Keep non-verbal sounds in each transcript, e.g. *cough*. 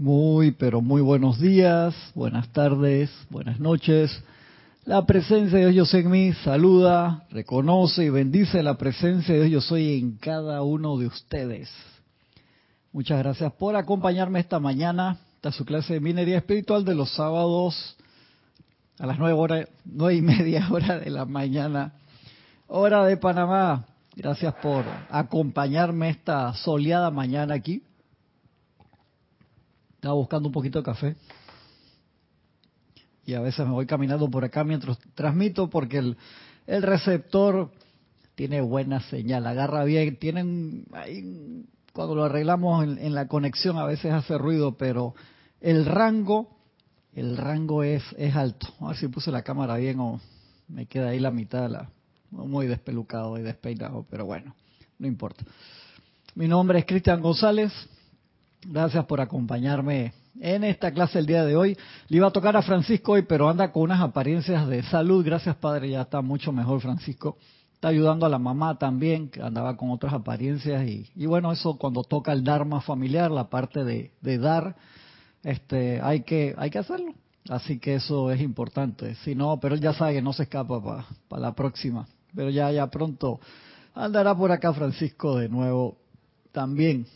Muy, pero muy buenos días, buenas tardes, buenas noches. La presencia de Dios en mí saluda, reconoce y bendice la presencia de Dios yo soy en cada uno de ustedes. Muchas gracias por acompañarme esta mañana. Esta es su clase de minería espiritual de los sábados a las nueve horas, nueve y media *laughs* hora de la mañana, hora de Panamá. Gracias por acompañarme esta soleada mañana aquí. Estaba buscando un poquito de café. Y a veces me voy caminando por acá mientras transmito porque el, el receptor tiene buena señal, agarra bien. Tienen cuando lo arreglamos en, en, la conexión a veces hace ruido, pero el rango, el rango es, es alto. A ver si puse la cámara bien o me queda ahí la mitad la, muy despelucado y despeinado, pero bueno, no importa. Mi nombre es Cristian González, Gracias por acompañarme en esta clase el día de hoy. Le iba a tocar a Francisco hoy, pero anda con unas apariencias de salud. Gracias, Padre, ya está mucho mejor Francisco. Está ayudando a la mamá también, que andaba con otras apariencias. Y, y bueno, eso cuando toca el Dharma familiar, la parte de, de dar, este, hay, que, hay que hacerlo. Así que eso es importante. Si no, pero él ya sabe que no se escapa para pa la próxima. Pero ya, ya pronto andará por acá Francisco de nuevo también.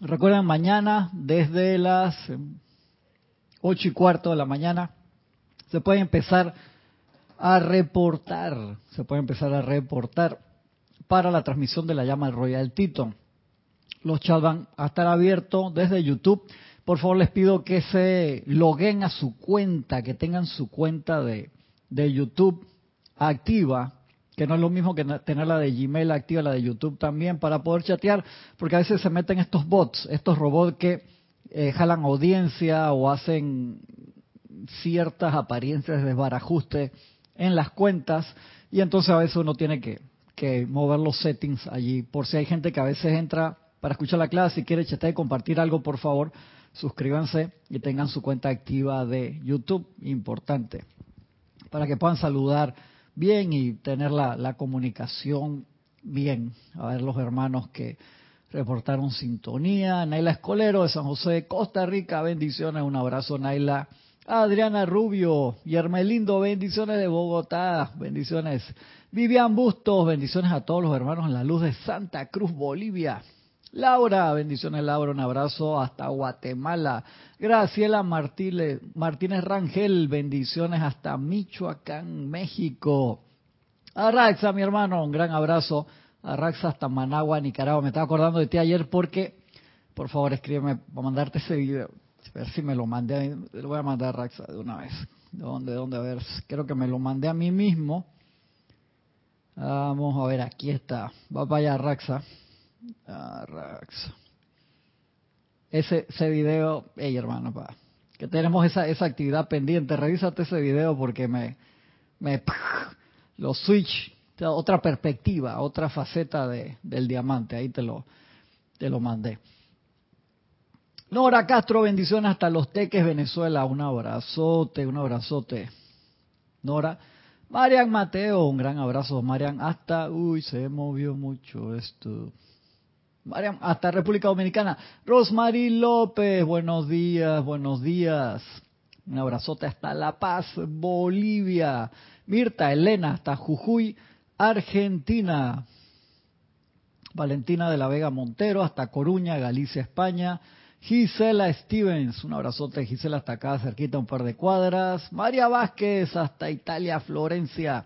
Recuerden, mañana desde las ocho y cuarto de la mañana se puede empezar a reportar, se puede empezar a reportar para la transmisión de la llama Royal Tito. Los chats van a estar abiertos desde YouTube. Por favor, les pido que se loguen a su cuenta, que tengan su cuenta de, de YouTube activa que no es lo mismo que tener la de Gmail activa, la de YouTube también, para poder chatear, porque a veces se meten estos bots, estos robots que eh, jalan audiencia o hacen ciertas apariencias de desbarajuste en las cuentas, y entonces a veces uno tiene que, que mover los settings allí, por si hay gente que a veces entra para escuchar la clase y quiere chatear y compartir algo, por favor, suscríbanse y tengan su cuenta activa de YouTube, importante, para que puedan saludar bien y tener la, la comunicación bien. A ver los hermanos que reportaron sintonía. Naila Escolero de San José Costa Rica, bendiciones, un abrazo Naila. Adriana Rubio y Hermelindo, bendiciones de Bogotá, bendiciones. Vivian Bustos, bendiciones a todos los hermanos en la luz de Santa Cruz, Bolivia. Laura, bendiciones Laura, un abrazo hasta Guatemala. Graciela Martínez, Martínez Rangel, bendiciones hasta Michoacán, México. Arraxa, mi hermano, un gran abrazo. Arraxa hasta Managua, Nicaragua. Me estaba acordando de ti ayer porque, por favor, escríbeme para mandarte ese video. A ver si me lo mandé, lo voy a mandar a Arraxa de una vez. ¿De dónde, de dónde? A ver, creo que me lo mandé a mí mismo. Vamos a ver, aquí está. Va para allá, Arraxa. Arraxa. Ese, ese video, hey hermano, pa, que tenemos esa, esa actividad pendiente, revísate ese video porque me, me lo switch, otra perspectiva, otra faceta de, del diamante, ahí te lo, te lo mandé. Nora Castro, bendiciones hasta Los Teques, Venezuela, un abrazote, un abrazote. Nora, Marian Mateo, un gran abrazo, Marian, hasta, uy, se movió mucho esto hasta República Dominicana. Rosmarie López, buenos días, buenos días. Un abrazote hasta La Paz, Bolivia. Mirta Elena, hasta Jujuy, Argentina. Valentina de la Vega Montero, hasta Coruña, Galicia, España. Gisela Stevens, un abrazote Gisela hasta acá, cerquita un par de cuadras. María Vázquez, hasta Italia, Florencia.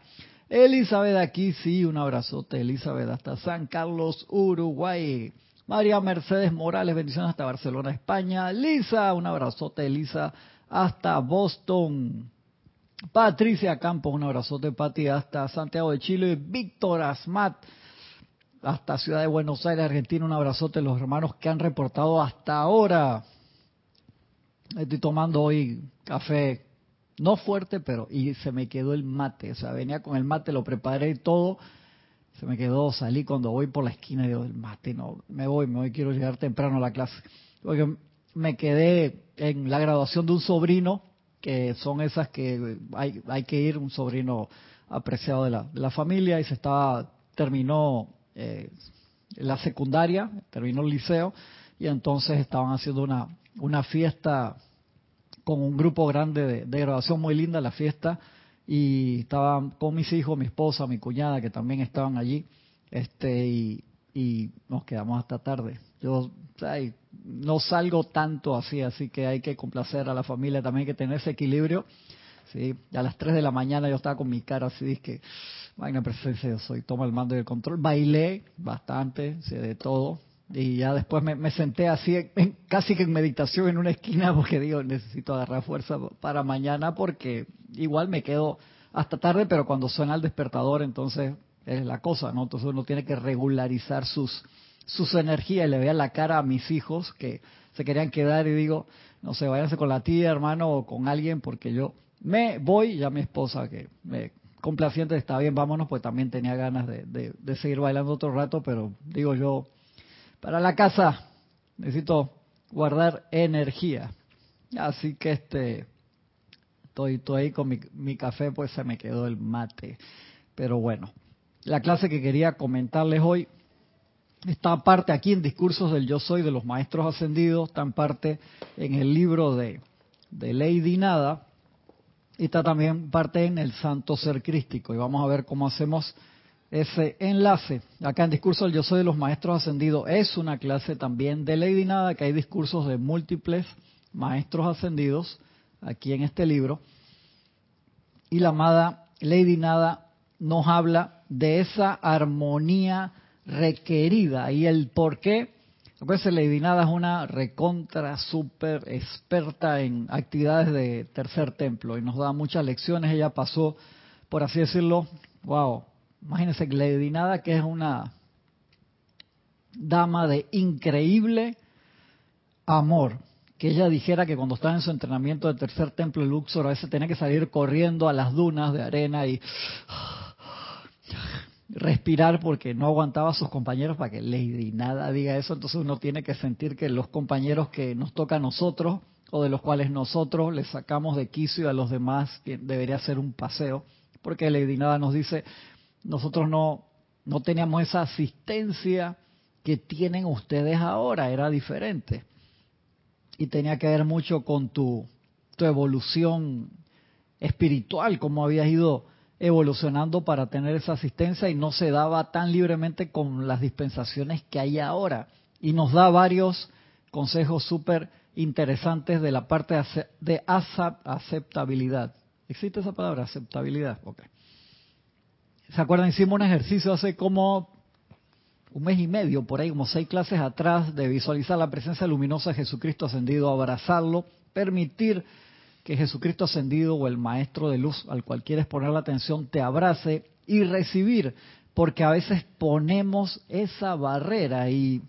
Elizabeth aquí, sí, un abrazote, Elizabeth, hasta San Carlos, Uruguay. María Mercedes Morales, bendiciones hasta Barcelona, España. Lisa, un abrazote, Elisa, hasta Boston. Patricia Campos, un abrazote, Pati, hasta Santiago de Chile. Víctor Asmat, hasta Ciudad de Buenos Aires, Argentina. Un abrazote, los hermanos que han reportado hasta ahora. Estoy tomando hoy café no fuerte, pero y se me quedó el mate, o sea, venía con el mate, lo preparé todo, se me quedó, salí cuando voy por la esquina y digo, el mate, no, me voy, me voy, quiero llegar temprano a la clase. Porque me quedé en la graduación de un sobrino, que son esas que hay, hay que ir, un sobrino apreciado de la, de la familia, y se estaba, terminó eh, la secundaria, terminó el liceo, y entonces estaban haciendo una, una fiesta con un grupo grande de, de grabación muy linda, la fiesta, y estaban con mis hijos, mi esposa, mi cuñada, que también estaban allí, este y, nos quedamos hasta tarde. Yo no salgo tanto así, así que hay que complacer a la familia, también hay que tener ese equilibrio. Sí, a las 3 de la mañana yo estaba con mi cara así, que, vaina presencia, yo soy, toma el mando y el control. Bailé bastante, de todo, y ya después me, senté así, casi que en meditación en una esquina, *laughs* porque digo, necesito agarrar fuerza para mañana, porque igual me quedo hasta tarde, pero cuando suena el despertador, entonces es la cosa, ¿no? Entonces uno tiene que regularizar sus, sus energías y le veía la cara a mis hijos que se querían quedar y digo, no sé, váyanse con la tía, hermano, o con alguien, porque yo me voy, ya mi esposa que me complaciente está bien, vámonos, pues también tenía ganas de seguir bailando otro rato, pero digo yo, para la casa necesito guardar energía. Así que este estoy, estoy ahí con mi, café, pues se me quedó el mate. Pero bueno, la clase que quería comentarles hoy está parte aquí en Discursos del Yo Soy de los Maestros Ascendidos, está en parte en el libro de, de Lady Nada y está también parte en el Santo Ser Crístico. Y vamos a ver cómo hacemos ese enlace. Acá en Discurso del Yo Soy de los Maestros Ascendidos es una clase también de Lady Nada, que hay discursos de múltiples maestros ascendidos aquí en este libro. Y la amada Lady Nada nos habla de esa armonía requerida y el por qué. Pues Lady Nada es una recontra super experta en actividades de tercer templo y nos da muchas lecciones. Ella pasó, por así decirlo, wow, Imagínense Lady Nada, que es una dama de increíble amor, que ella dijera que cuando estaba en su entrenamiento de tercer templo de Luxor, a veces tenía que salir corriendo a las dunas de arena y respirar porque no aguantaba a sus compañeros para que Lady Nada diga eso, entonces uno tiene que sentir que los compañeros que nos toca a nosotros o de los cuales nosotros les sacamos de quicio a los demás, que debería ser un paseo, porque Lady Nada nos dice, nosotros no, no teníamos esa asistencia que tienen ustedes ahora, era diferente. Y tenía que ver mucho con tu, tu evolución espiritual, cómo habías ido evolucionando para tener esa asistencia y no se daba tan libremente con las dispensaciones que hay ahora. Y nos da varios consejos súper interesantes de la parte de aceptabilidad. ¿Existe esa palabra, aceptabilidad? Okay. ¿Se acuerdan? Hicimos un ejercicio hace como un mes y medio, por ahí, como seis clases atrás, de visualizar la presencia luminosa de Jesucristo ascendido, abrazarlo, permitir que Jesucristo ascendido o el Maestro de Luz al cual quieres poner la atención te abrace y recibir, porque a veces ponemos esa barrera y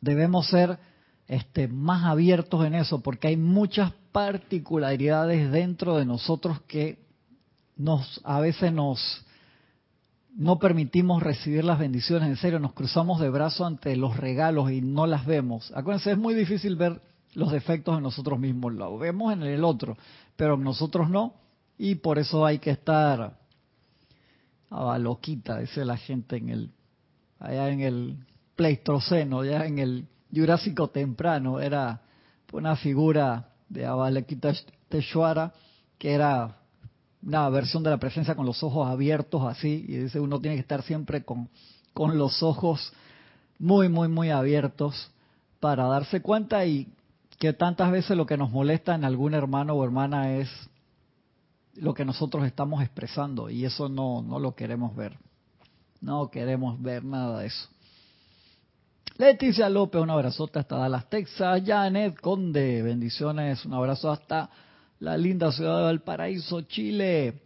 debemos ser este, más abiertos en eso, porque hay muchas particularidades dentro de nosotros que nos a veces nos no permitimos recibir las bendiciones, en serio, nos cruzamos de brazo ante los regalos y no las vemos. Acuérdense, es muy difícil ver los defectos en nosotros mismos, lo vemos en el otro, pero nosotros no, y por eso hay que estar a loquita, dice la gente en el allá en el Pleistoceno, ya en el Jurásico temprano, era una figura de Abalequita Teshwara que era una versión de la presencia con los ojos abiertos así, y dice uno tiene que estar siempre con, con los ojos muy, muy, muy abiertos para darse cuenta y que tantas veces lo que nos molesta en algún hermano o hermana es lo que nosotros estamos expresando y eso no, no lo queremos ver. No queremos ver nada de eso. Leticia López, un abrazote hasta Dallas, Texas. Janet Conde, bendiciones, un abrazo hasta la linda ciudad de Valparaíso, Chile.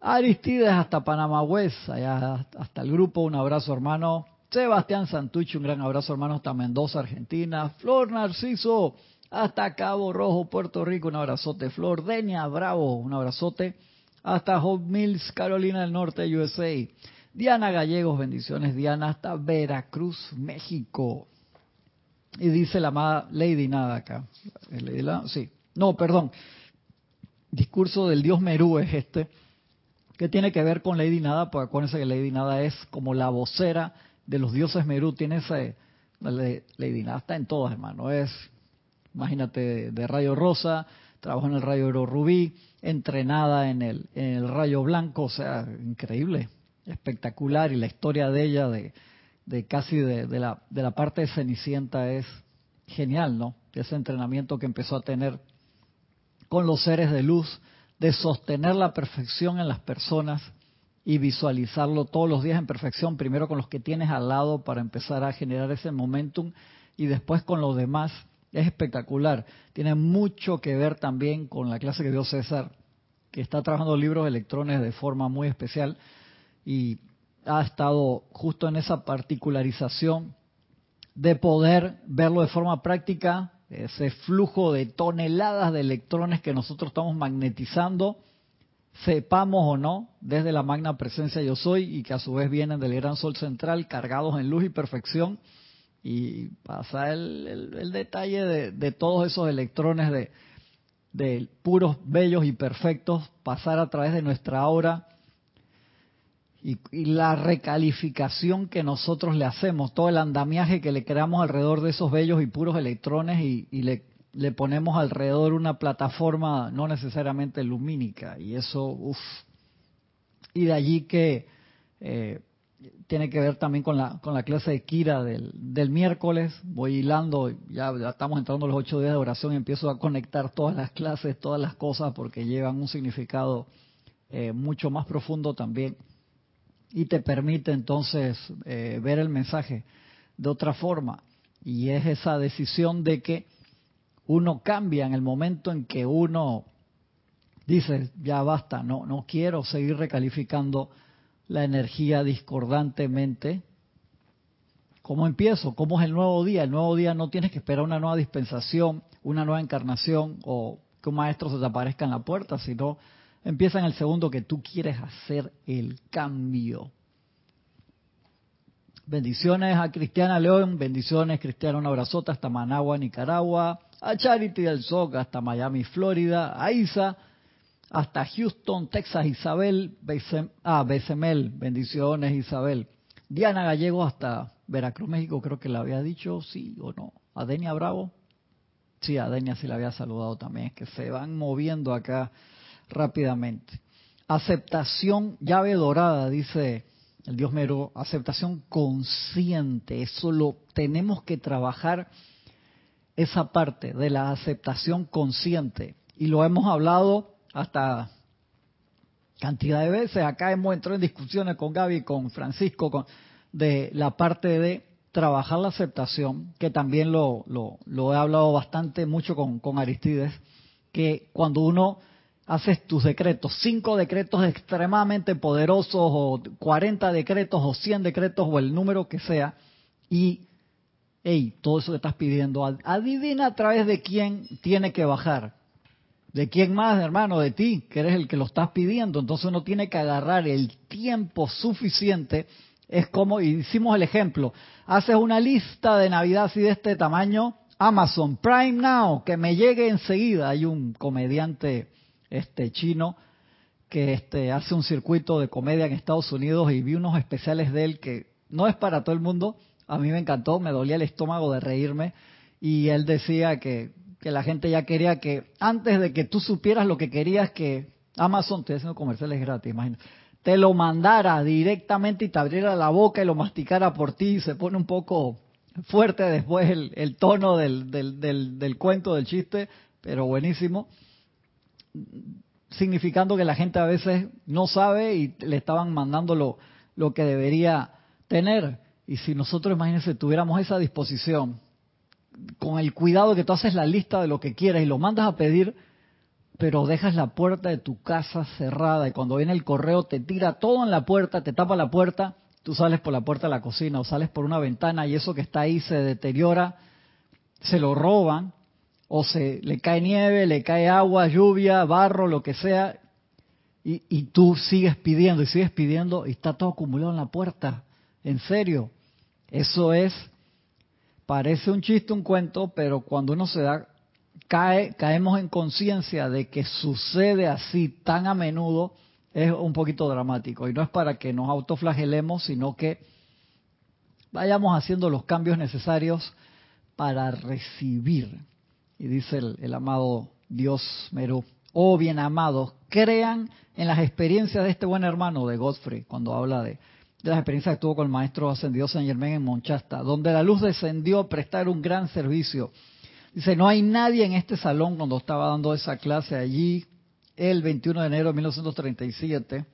Aristides hasta Panamá West, allá hasta el grupo, un abrazo hermano. Sebastián Santucci, un gran abrazo hermano hasta Mendoza, Argentina. Flor Narciso, hasta Cabo Rojo, Puerto Rico, un abrazote. Flor Denia Bravo, un abrazote. Hasta Hope Mills, Carolina del Norte, USA. Diana Gallegos, bendiciones Diana, hasta Veracruz, México. Y dice la amada Lady Nada acá. Sí, no, perdón. Discurso del dios Merú es este, que tiene que ver con Lady Nada, porque acuérdense que Lady Nada es como la vocera de los dioses Merú, tiene ese Lady Nada está en todos, hermano. Es, imagínate, de rayo rosa, trabajó en el rayo oro rubí, entrenada en el, en el rayo blanco, o sea, increíble, espectacular. Y la historia de ella, de, de casi de, de, la, de la parte de Cenicienta, es genial, ¿no? Ese entrenamiento que empezó a tener con los seres de luz, de sostener la perfección en las personas y visualizarlo todos los días en perfección, primero con los que tienes al lado para empezar a generar ese momentum y después con los demás. Es espectacular. Tiene mucho que ver también con la clase que dio César, que está trabajando libros de electrones de forma muy especial y ha estado justo en esa particularización de poder verlo de forma práctica ese flujo de toneladas de electrones que nosotros estamos magnetizando, sepamos o no, desde la magna presencia yo soy y que a su vez vienen del gran sol central cargados en luz y perfección y pasa el, detalle de, todos esos electrones de, de puros, bellos y perfectos pasar a través de nuestra aura y, la recalificación que nosotros le hacemos, todo el andamiaje que le creamos alrededor de esos bellos y puros electrones y, le, ponemos alrededor una plataforma no necesariamente lumínica. Y eso, uff. Y de allí que eh, tiene que ver también con la, con la clase de Kira del, del miércoles. Voy hilando, ya, estamos entrando los ocho días de oración y empiezo a conectar todas las clases, todas las cosas, porque llevan un significado eh, mucho más profundo también y te permite entonces eh, ver el mensaje de otra forma. Y es esa decisión de que uno cambia en el momento en que uno dice, ya basta, no, no quiero seguir recalificando la energía discordantemente. ¿Cómo empiezo? ¿Cómo es el nuevo día? El nuevo día no tienes que esperar una nueva dispensación, una nueva encarnación o que un maestro se te aparezca en la puerta, sino Empieza en el segundo que tú quieres hacer el cambio. Bendiciones a Cristiana León, bendiciones Cristiana, un abrazote hasta Managua, Nicaragua, a Charity del SOC hasta Miami, Florida, a Isa hasta Houston, Texas, Isabel, ah, Becemel, bendiciones Isabel. Diana Gallego hasta Veracruz, México, creo que la había dicho, sí o no. A Denia Bravo, sí, a Denia sí la había saludado también, es que se van moviendo acá rápidamente. Aceptación, llave dorada, dice el Dios mero, aceptación consciente, eso lo tenemos que trabajar esa parte de la aceptación consciente. Y lo hemos hablado hasta cantidad de veces. Acá hemos entrado en discusiones con Gaby, con Francisco, con, de la parte de trabajar la aceptación, que también lo, lo, he hablado bastante mucho con, con Aristides, que cuando uno haces tus decretos, cinco decretos extremadamente poderosos o 40 decretos o 100 decretos o el número que sea y, hey, todo eso que estás pidiendo, adivina a través de quién tiene que bajar. ¿De quién más, hermano? De ti, que eres el que lo estás pidiendo. Entonces uno tiene que agarrar el tiempo suficiente. Es como, y hicimos el ejemplo, haces una lista de Navidad así de este tamaño, Amazon Prime Now, que me llegue enseguida. Hay un comediante este chino que este hace un circuito de comedia en Estados Unidos y vi unos especiales de él que no es para todo el mundo. A mí me encantó, me dolía el estómago de reírme. Y él decía que, que la gente ya quería que antes de que tú supieras lo que querías que Amazon, te haciendo comerciales gratis, imagínate, te lo mandara directamente y te abriera la boca y lo masticara por ti. Y se pone un poco fuerte después el, el tono del, del, del, del cuento, del chiste, pero buenísimo significando que la gente a veces no sabe y le estaban mandando lo, que debería tener. Y si nosotros, imagínense, tuviéramos esa disposición, con el cuidado que tú haces la lista de lo que quieres y lo mandas a pedir, pero dejas la puerta de tu casa cerrada y cuando viene el correo te tira todo en la puerta, te tapa la puerta, tú sales por la puerta de la cocina o sales por una ventana y eso que está ahí se deteriora, se lo roban o se le cae nieve, le cae agua, lluvia, barro, lo que sea, y, tú sigues pidiendo y sigues pidiendo y está todo acumulado en la puerta. En serio, eso es, parece un chiste, un cuento, pero cuando uno se da, cae, caemos en conciencia de que sucede así tan a menudo, es un poquito dramático. Y no es para que nos autoflagelemos, sino que vayamos haciendo los cambios necesarios para recibir. Y dice el, amado Dios Meru, oh bien amados, crean en las experiencias de este buen hermano de Godfrey, cuando habla de, las experiencias que tuvo con el maestro ascendido San Germán en Monchasta, donde la luz descendió a prestar un gran servicio. Dice, no hay nadie en este salón cuando estaba dando esa clase allí el 21 de enero de 1937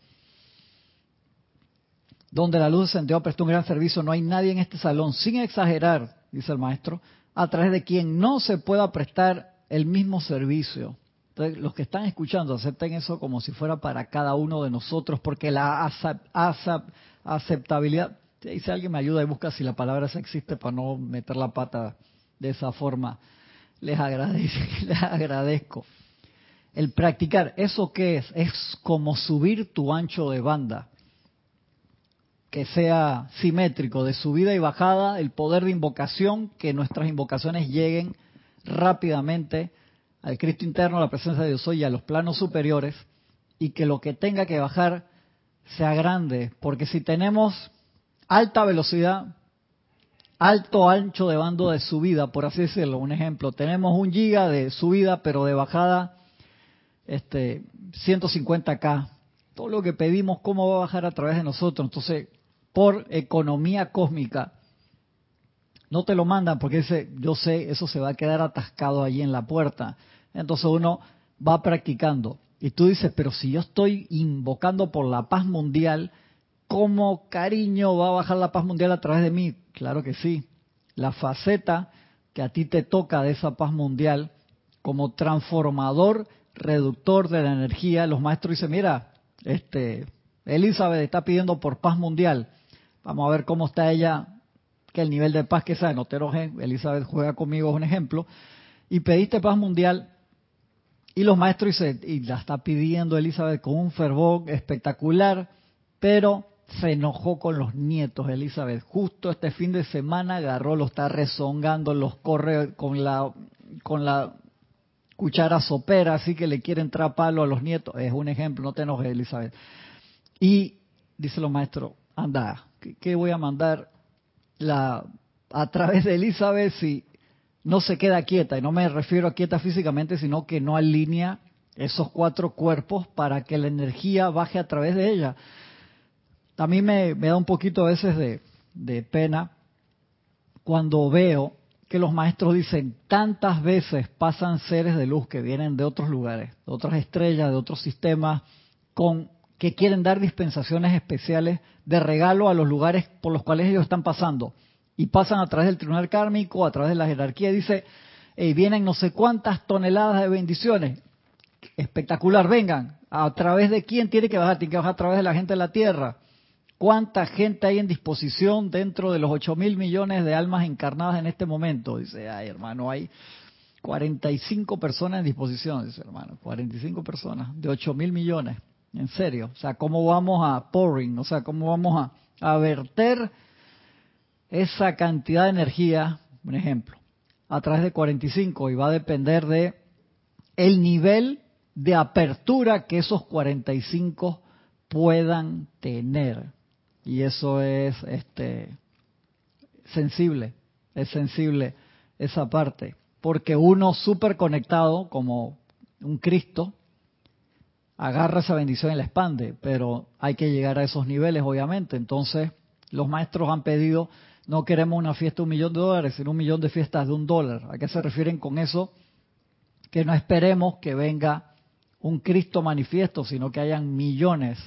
donde la luz descendió, prestó un gran servicio, no hay nadie en este salón, sin exagerar, dice el maestro, a través de quien no se pueda prestar el mismo servicio. Entonces, los que están escuchando, acepten eso como si fuera para cada uno de nosotros, porque la aceptabilidad, si alguien me ayuda y busca si la palabra esa existe para no meter la pata de esa forma, les agradezco. *laughs* Les agradezco. El practicar, ¿eso qué es? Es como subir tu ancho de banda que sea simétrico de subida y bajada, el poder de invocación, que nuestras invocaciones lleguen rápidamente al Cristo interno, a la presencia de Dios hoy y a los planos superiores, y que lo que tenga que bajar sea grande, porque si tenemos alta velocidad, alto ancho de bando de subida, por así decirlo, un ejemplo, tenemos un giga de subida, pero de bajada este 150k. Todo lo que pedimos, ¿cómo va a bajar a través de nosotros? Entonces, por economía cósmica, no te lo mandan porque dice, yo sé, eso se va a quedar atascado allí en la puerta. Entonces uno va practicando. Y tú dices, pero si yo estoy invocando por la paz mundial, ¿cómo cariño va a bajar la paz mundial a través de mí? Claro que sí. La faceta que a ti te toca de esa paz mundial, como transformador, reductor de la energía, los maestros dicen, mira, este, Elizabeth está pidiendo por paz mundial. Vamos a ver cómo está ella, que el nivel de paz que sabe, no te Elizabeth juega conmigo, es un ejemplo. Y pediste paz mundial y los maestros dicen, y la está pidiendo Elizabeth con un fervor espectacular, pero se enojó con los nietos Elizabeth. Justo este fin de semana agarró, lo está rezongando, los corre con la, con la cuchara sopera, así que le quiere entrar palo a los nietos. Es un ejemplo, no te enojes Elizabeth. Y dice los maestros, anda, ¿qué voy a mandar la, a través de Elizabeth si no se queda quieta? Y no me refiero a quieta físicamente, sino que no alinea esos cuatro cuerpos para que la energía baje a través de ella. A mí me, da un poquito a veces de, de pena cuando veo que los maestros dicen tantas veces pasan seres de luz que vienen de otros lugares, de otras estrellas, de otros sistemas, con que quieren dar dispensaciones especiales de regalo a los lugares por los cuales ellos están pasando. Y pasan a través del tribunal kármico, a través de la jerarquía, dice, y vienen no sé cuántas toneladas de bendiciones. Espectacular, vengan. ¿A través de quién tiene que bajar? Tiene que bajar a través de la gente de la tierra. ¿Cuánta gente hay en disposición dentro de los 8 mil millones de almas encarnadas en este momento? Dice, ay hermano, hay 45 personas en disposición, dice hermano, 45 personas de 8 mil millones. En serio. O sea, ¿cómo vamos a pouring? O sea, ¿cómo vamos a, a verter esa cantidad de energía, un ejemplo, a través de 45 y va a depender de el nivel de apertura que esos 45 puedan tener. Y eso es este sensible, es sensible esa parte, porque uno súper conectado como un Cristo agarra esa bendición y la expande, pero hay que llegar a esos niveles, obviamente. Entonces, los maestros han pedido, no queremos una fiesta de un millón de dólares, sino un millón de fiestas de un dólar. ¿A qué se refieren con eso? Que no esperemos que venga un Cristo manifiesto, sino que hayan millones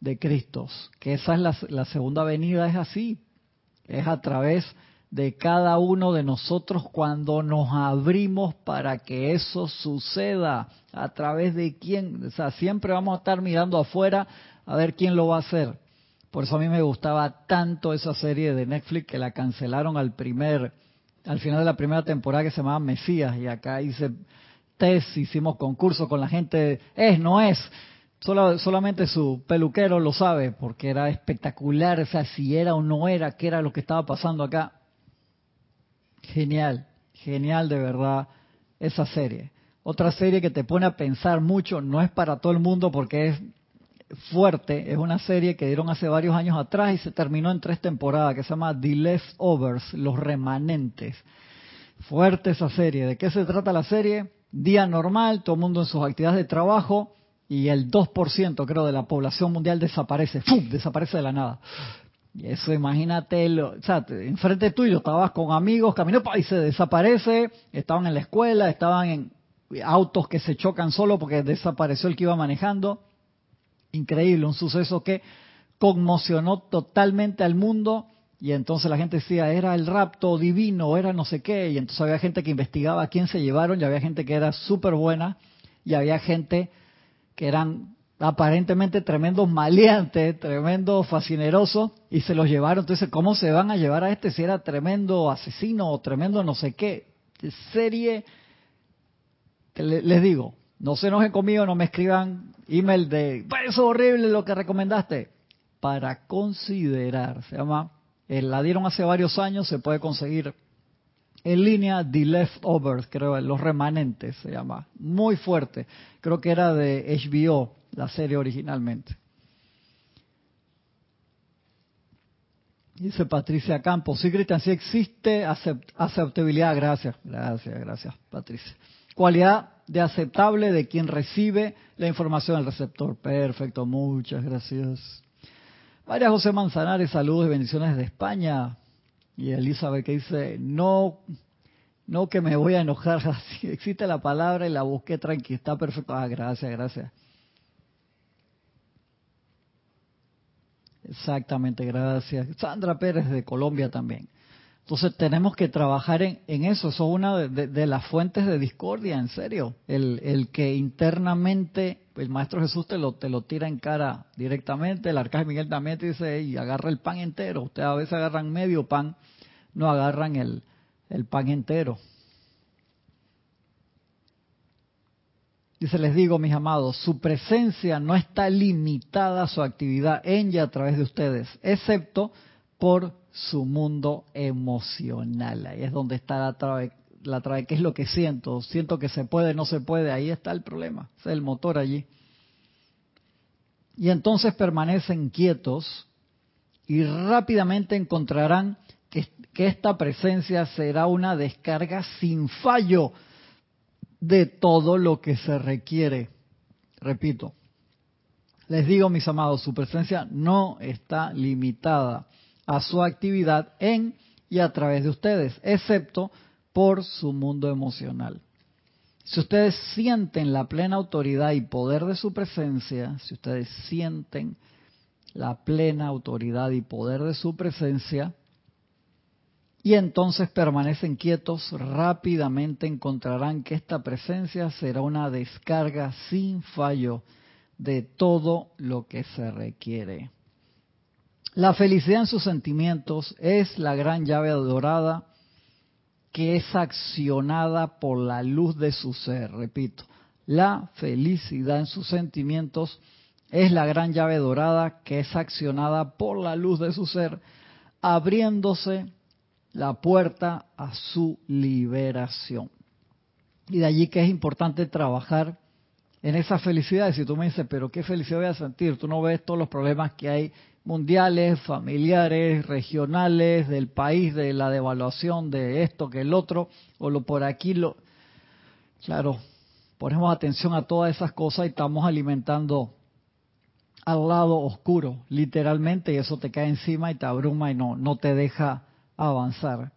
de Cristos. Que esa es la, segunda venida, es así. Es a través de cada uno de nosotros cuando nos abrimos para que eso suceda. ¿A través de quién? O sea, siempre vamos a estar mirando afuera a ver quién lo va a hacer. Por eso a mí me gustaba tanto esa serie de Netflix que la cancelaron al primer, al final de la primera temporada que se llamaba Mesías y acá hice test, hicimos concurso con la gente, es, no es, solamente su peluquero lo sabe porque era espectacular, o sea, si era o no era, qué era lo que estaba pasando acá. Genial, genial de verdad esa serie. Otra serie que te pone a pensar mucho, no es para todo el mundo porque es fuerte, es una serie que dieron hace varios años atrás y se terminó en tres temporadas, que se llama The Leftovers, Los Remanentes. Fuerte esa serie. ¿De qué se trata la serie? Día normal, todo el mundo en sus actividades de trabajo y el 2% creo de la población mundial desaparece, ¡fum! desaparece de la nada. Y eso imagínate, lo, o sea, enfrente tuyo estabas con amigos, caminó y se desaparece, estaban en la escuela, estaban en autos que se chocan solo porque desapareció el que iba manejando. Increíble, un suceso que conmocionó totalmente al mundo y entonces la gente decía, era el rapto divino, era no sé qué, y entonces había gente que investigaba a quién se llevaron, y había gente que era súper buena, y había gente que eran aparentemente tremendos maleantes, tremendos fascinerosos, y se los llevaron. Entonces, ¿cómo se van a llevar a este si era tremendo asesino o tremendo no sé qué? Serie, les digo, no se enojen conmigo, no me escriban email de, es horrible lo que recomendaste. Para considerar, se llama, eh, la dieron hace varios años, se puede conseguir en línea The Leftovers, creo, Los Remanentes se llama. Muy fuerte. Creo que era de HBO, la serie originalmente. Dice Patricia Campos, sí, Cristian, sí existe aceptabilidad. Gracias, gracias, gracias, Patricia. Cualidad de aceptable de quien recibe la información del receptor. Perfecto, muchas gracias. María José Manzanares, saludos y bendiciones de España. Y Elizabeth que dice, no, no que me voy a enojar, *laughs* así existe la palabra y la busqué tranquila, está perfecto. Ah, gracias, gracias. Exactamente, gracias. Sandra Pérez de Colombia también. Entonces tenemos que trabajar en, eso, eso es una de, las fuentes de discordia, en serio. El, el, que internamente el Maestro Jesús te lo, te lo tira en cara directamente, el Arcángel Miguel también te dice, y agarra el pan entero. Ustedes a veces agarran medio pan, no agarran el, el pan entero. Dice, les digo, mis amados, su presencia no está limitada a su actividad en y a través de ustedes, excepto por su mundo emocional. Ahí es donde está la trave, la trave, ¿qué es lo que siento? Siento que se puede, no se puede, ahí está el problema, es el motor allí. Y entonces permanecen quietos y rápidamente encontrarán que, que esta presencia será una descarga sin fallo de todo lo que se requiere. Repito, les digo mis amados, su presencia no está limitada a su actividad en y a través de ustedes, excepto por su mundo emocional. Si ustedes sienten la plena autoridad y poder de su presencia, si ustedes sienten la plena autoridad y poder de su presencia, y entonces permanecen quietos, rápidamente encontrarán que esta presencia será una descarga sin fallo de todo lo que se requiere. La felicidad en sus sentimientos es la gran llave dorada que es accionada por la luz de su ser. Repito, la felicidad en sus sentimientos es la gran llave dorada que es accionada por la luz de su ser, abriéndose la puerta a su liberación. Y de allí que es importante trabajar en esa felicidad. Y si tú me dices, pero qué felicidad voy a sentir, tú no ves todos los problemas que hay mundiales, familiares, regionales, del país, de la devaluación de esto que el otro, o lo por aquí, lo... Claro, ponemos atención a todas esas cosas y estamos alimentando al lado oscuro, literalmente, y eso te cae encima y te abruma y no, no te deja avanzar.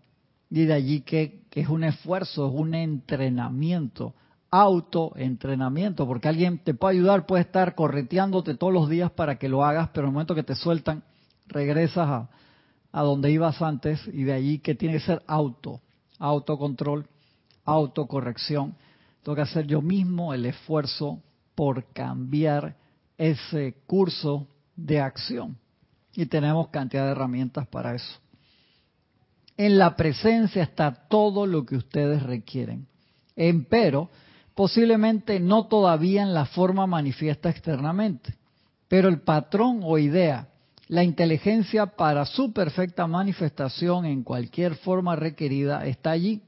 Y de allí que, es un esfuerzo, es un entrenamiento autoentrenamiento, porque alguien te puede ayudar, puede estar correteándote todos los días para que lo hagas, pero en el momento que te sueltan, regresas a, a donde ibas antes y de allí que tiene que ser auto, autocontrol, autocorrección. Tengo que hacer yo mismo el esfuerzo por cambiar ese curso de acción. Y tenemos cantidad de herramientas para eso. En la presencia está todo lo que ustedes requieren. Empero, posiblemente no todavía en la forma manifiesta externamente, pero el patrón o idea, la inteligencia para su perfecta manifestación en cualquier forma requerida está allí,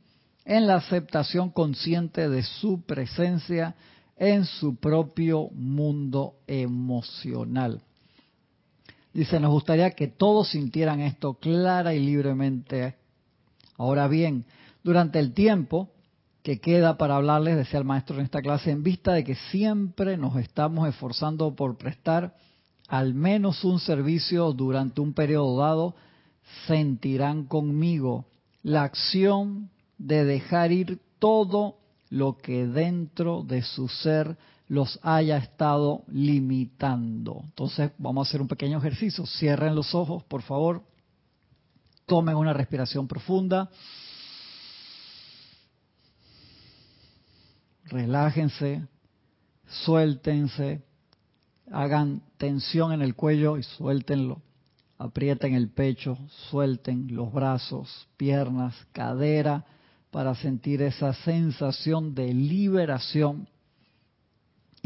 en la aceptación consciente de su presencia en su propio mundo emocional. Dice, nos gustaría que todos sintieran esto clara y libremente. Ahora bien, durante el tiempo que queda para hablarles, decía el maestro en esta clase, en vista de que siempre nos estamos esforzando por prestar al menos un servicio durante un periodo dado, sentirán conmigo la acción de dejar ir todo lo que dentro de su ser los haya estado limitando. Entonces vamos a hacer un pequeño ejercicio. Cierren los ojos, por favor. Tomen una respiración profunda. relájense, suéltense, hagan tensión en el cuello y suéltenlo. Aprieten el pecho, suelten los brazos, piernas, cadera, para sentir esa sensación de liberación.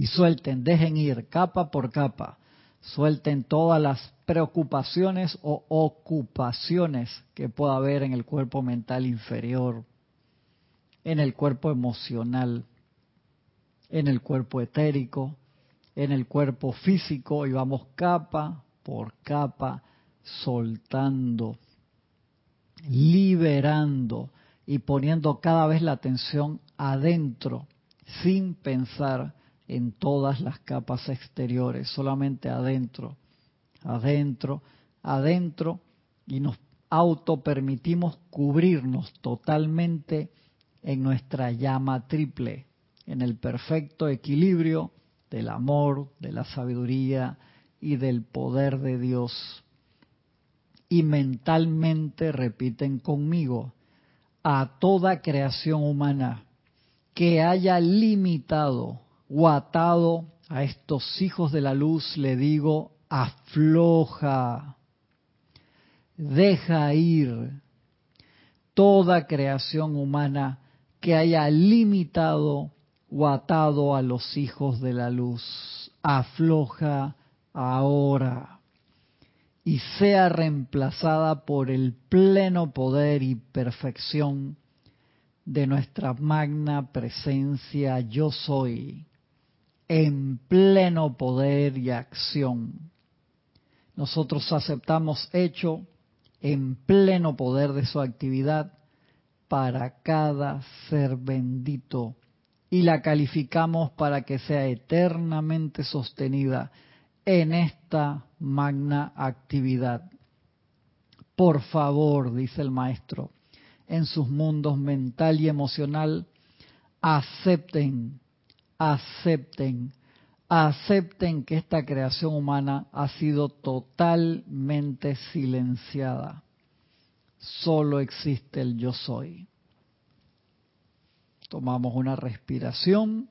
Y suelten, dejen ir capa por capa. Suelten todas las preocupaciones o ocupaciones que pueda haber en el cuerpo mental inferior, en el cuerpo emocional, en el cuerpo etérico, en el cuerpo físico y vamos capa por capa soltando, liberando y poniendo cada vez la atención adentro, sin pensar en todas las capas exteriores, solamente adentro, adentro, adentro, y nos auto permitimos cubrirnos totalmente en nuestra llama triple, en el perfecto equilibrio del amor, de la sabiduría y del poder de Dios. Y mentalmente repiten conmigo, a toda creación humana que haya limitado o atado a estos hijos de la luz, le digo, afloja, deja ir toda creación humana que haya limitado o atado a los hijos de la luz. Afloja ahora y sea reemplazada por el pleno poder y perfección de nuestra magna presencia yo soy, en pleno poder y acción. Nosotros aceptamos hecho en pleno poder de su actividad para cada ser bendito y la calificamos para que sea eternamente sostenida en esta magna actividad. Por favor, dice el maestro, en sus mundos mental y emocional, acepten, acepten, acepten que esta creación humana ha sido totalmente silenciada. Solo existe el yo soy. Tomamos una respiración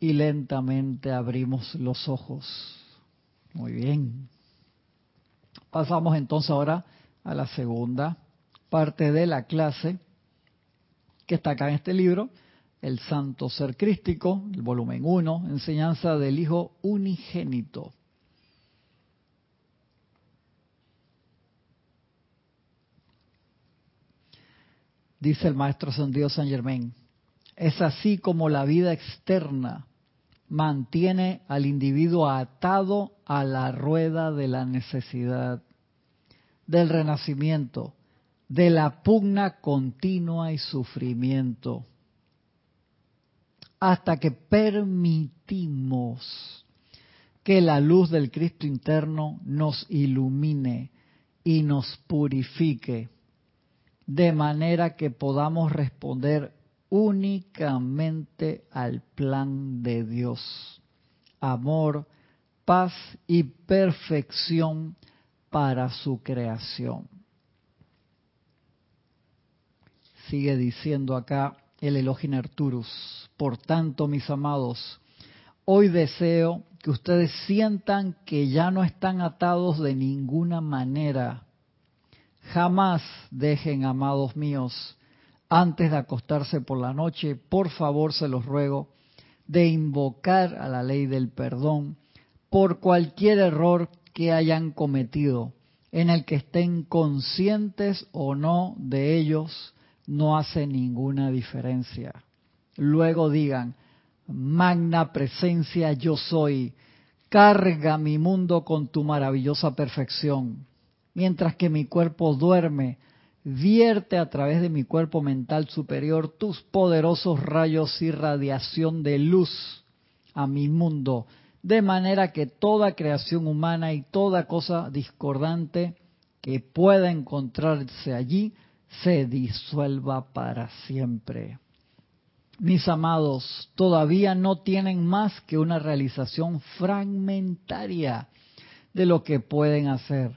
y lentamente abrimos los ojos. Muy bien. Pasamos entonces ahora a la segunda parte de la clase que está acá en este libro, El Santo Ser Crístico, el volumen 1, enseñanza del Hijo Unigénito. dice el maestro ascendido San Germain. Es así como la vida externa mantiene al individuo atado a la rueda de la necesidad, del renacimiento, de la pugna continua y sufrimiento, hasta que permitimos que la luz del Cristo interno nos ilumine y nos purifique de manera que podamos responder únicamente al plan de Dios. Amor, paz y perfección para su creación. Sigue diciendo acá el Elohim Arturus. Por tanto, mis amados, hoy deseo que ustedes sientan que ya no están atados de ninguna manera Jamás dejen, amados míos, antes de acostarse por la noche, por favor se los ruego, de invocar a la ley del perdón por cualquier error que hayan cometido, en el que estén conscientes o no de ellos, no hace ninguna diferencia. Luego digan, magna presencia yo soy, carga mi mundo con tu maravillosa perfección. Mientras que mi cuerpo duerme, vierte a través de mi cuerpo mental superior tus poderosos rayos y radiación de luz a mi mundo, de manera que toda creación humana y toda cosa discordante que pueda encontrarse allí se disuelva para siempre. Mis amados, todavía no tienen más que una realización fragmentaria de lo que pueden hacer.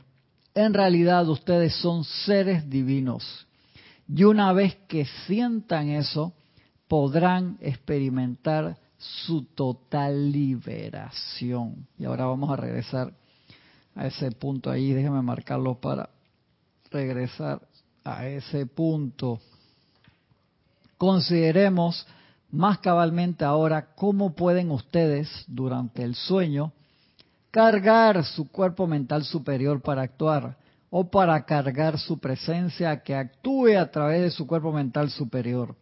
En realidad ustedes son seres divinos. Y una vez que sientan eso, podrán experimentar su total liberación. Y ahora vamos a regresar a ese punto ahí. Déjenme marcarlo para regresar a ese punto. Consideremos más cabalmente ahora cómo pueden ustedes durante el sueño cargar su cuerpo mental superior para actuar o para cargar su presencia que actúe a través de su cuerpo mental superior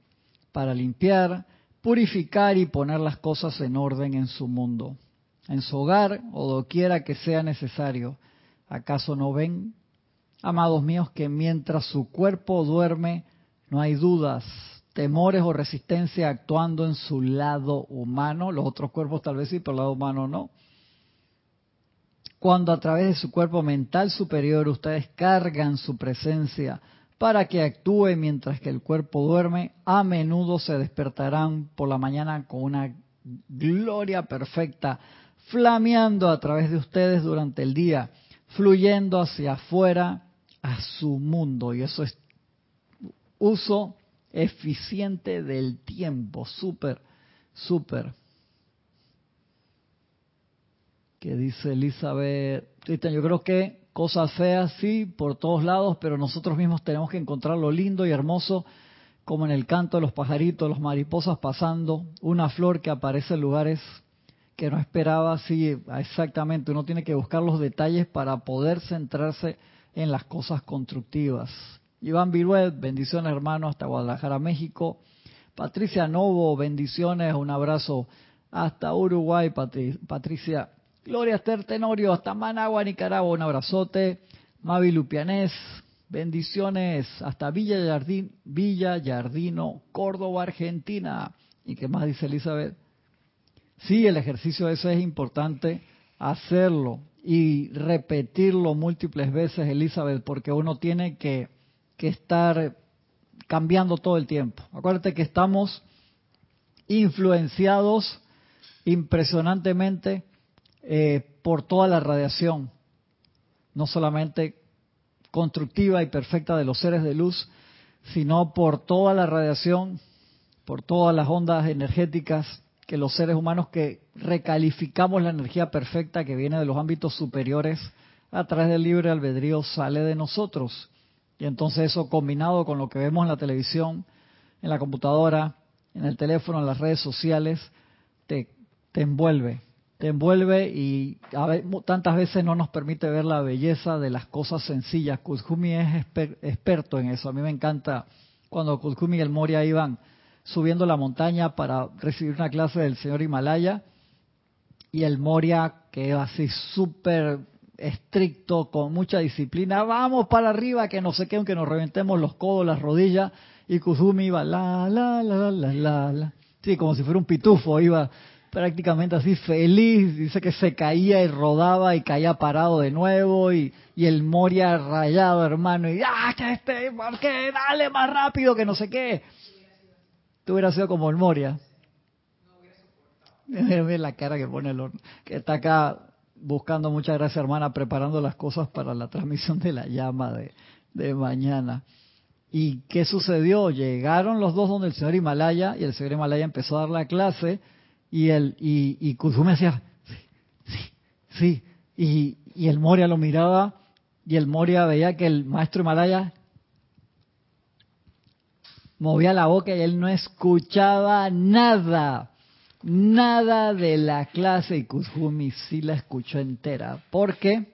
para limpiar, purificar y poner las cosas en orden en su mundo, en su hogar o doquiera que sea necesario. ¿Acaso no ven amados míos, que mientras su cuerpo duerme, no hay dudas, temores o resistencia actuando en su lado humano, los otros cuerpos tal vez sí, pero el lado humano no. Cuando a través de su cuerpo mental superior ustedes cargan su presencia para que actúe mientras que el cuerpo duerme, a menudo se despertarán por la mañana con una gloria perfecta, flameando a través de ustedes durante el día, fluyendo hacia afuera a su mundo. Y eso es uso eficiente del tiempo, súper, súper. Que dice Elizabeth, yo creo que cosas feas sí, por todos lados, pero nosotros mismos tenemos que encontrar lo lindo y hermoso, como en el canto de los pajaritos, los mariposas pasando, una flor que aparece en lugares que no esperaba, sí, exactamente, uno tiene que buscar los detalles para poder centrarse en las cosas constructivas. Iván Viruet, bendiciones hermano hasta Guadalajara, México. Patricia Novo, bendiciones, un abrazo hasta Uruguay, Patricia. Gloria Esther Tenorio, hasta Managua, Nicaragua, un abrazote. Mavi Lupianés, bendiciones hasta Villa, Yardín, Villa Yardino, Córdoba, Argentina. ¿Y qué más dice Elizabeth? Sí, el ejercicio ese es importante hacerlo y repetirlo múltiples veces, Elizabeth, porque uno tiene que, estar cambiando todo el tiempo. Acuérdate que estamos influenciados impresionantemente eh, por toda la radiación, no solamente constructiva y perfecta de los seres de luz, sino por toda la radiación, por todas las ondas energéticas que los seres humanos que recalificamos la energía perfecta que viene de los ámbitos superiores a través del libre albedrío sale de nosotros. Y entonces eso combinado con lo que vemos en la televisión, en la computadora, en el teléfono, en las redes sociales, te, te envuelve, te envuelve y tantas veces no nos permite ver la belleza de las cosas sencillas. Kuzumi es experto en eso. A mí me encanta cuando Kuzumi y el Moria iban subiendo la montaña para recibir una clase del señor Himalaya. Y el Moria que así súper estricto, con mucha disciplina, vamos para arriba, que no sé qué, aunque nos reventemos los codos, las rodillas, y Kuzumi iba la, la, la, la, la, la, sí, como si fuera un pitufo, iba prácticamente así feliz, dice que se caía y rodaba y caía parado de nuevo, y, y el Moria rayado, hermano, y ¡ah, este, ¿por qué? Dale más rápido, que no sé qué. Tú hubieras sido como el Moria. *laughs* Mira la cara que pone el horno, que está acá buscando, muchas gracias hermana, preparando las cosas para la transmisión de la llama de, de mañana. ¿Y qué sucedió? Llegaron los dos donde el señor Himalaya y el señor Himalaya empezó a dar la clase y el y, y Kuzumi decía, sí, sí, sí. Y, y el Moria lo miraba y el Moria veía que el maestro Himalaya movía la boca y él no escuchaba nada, nada de la clase y Kuzumi sí la escuchó entera, porque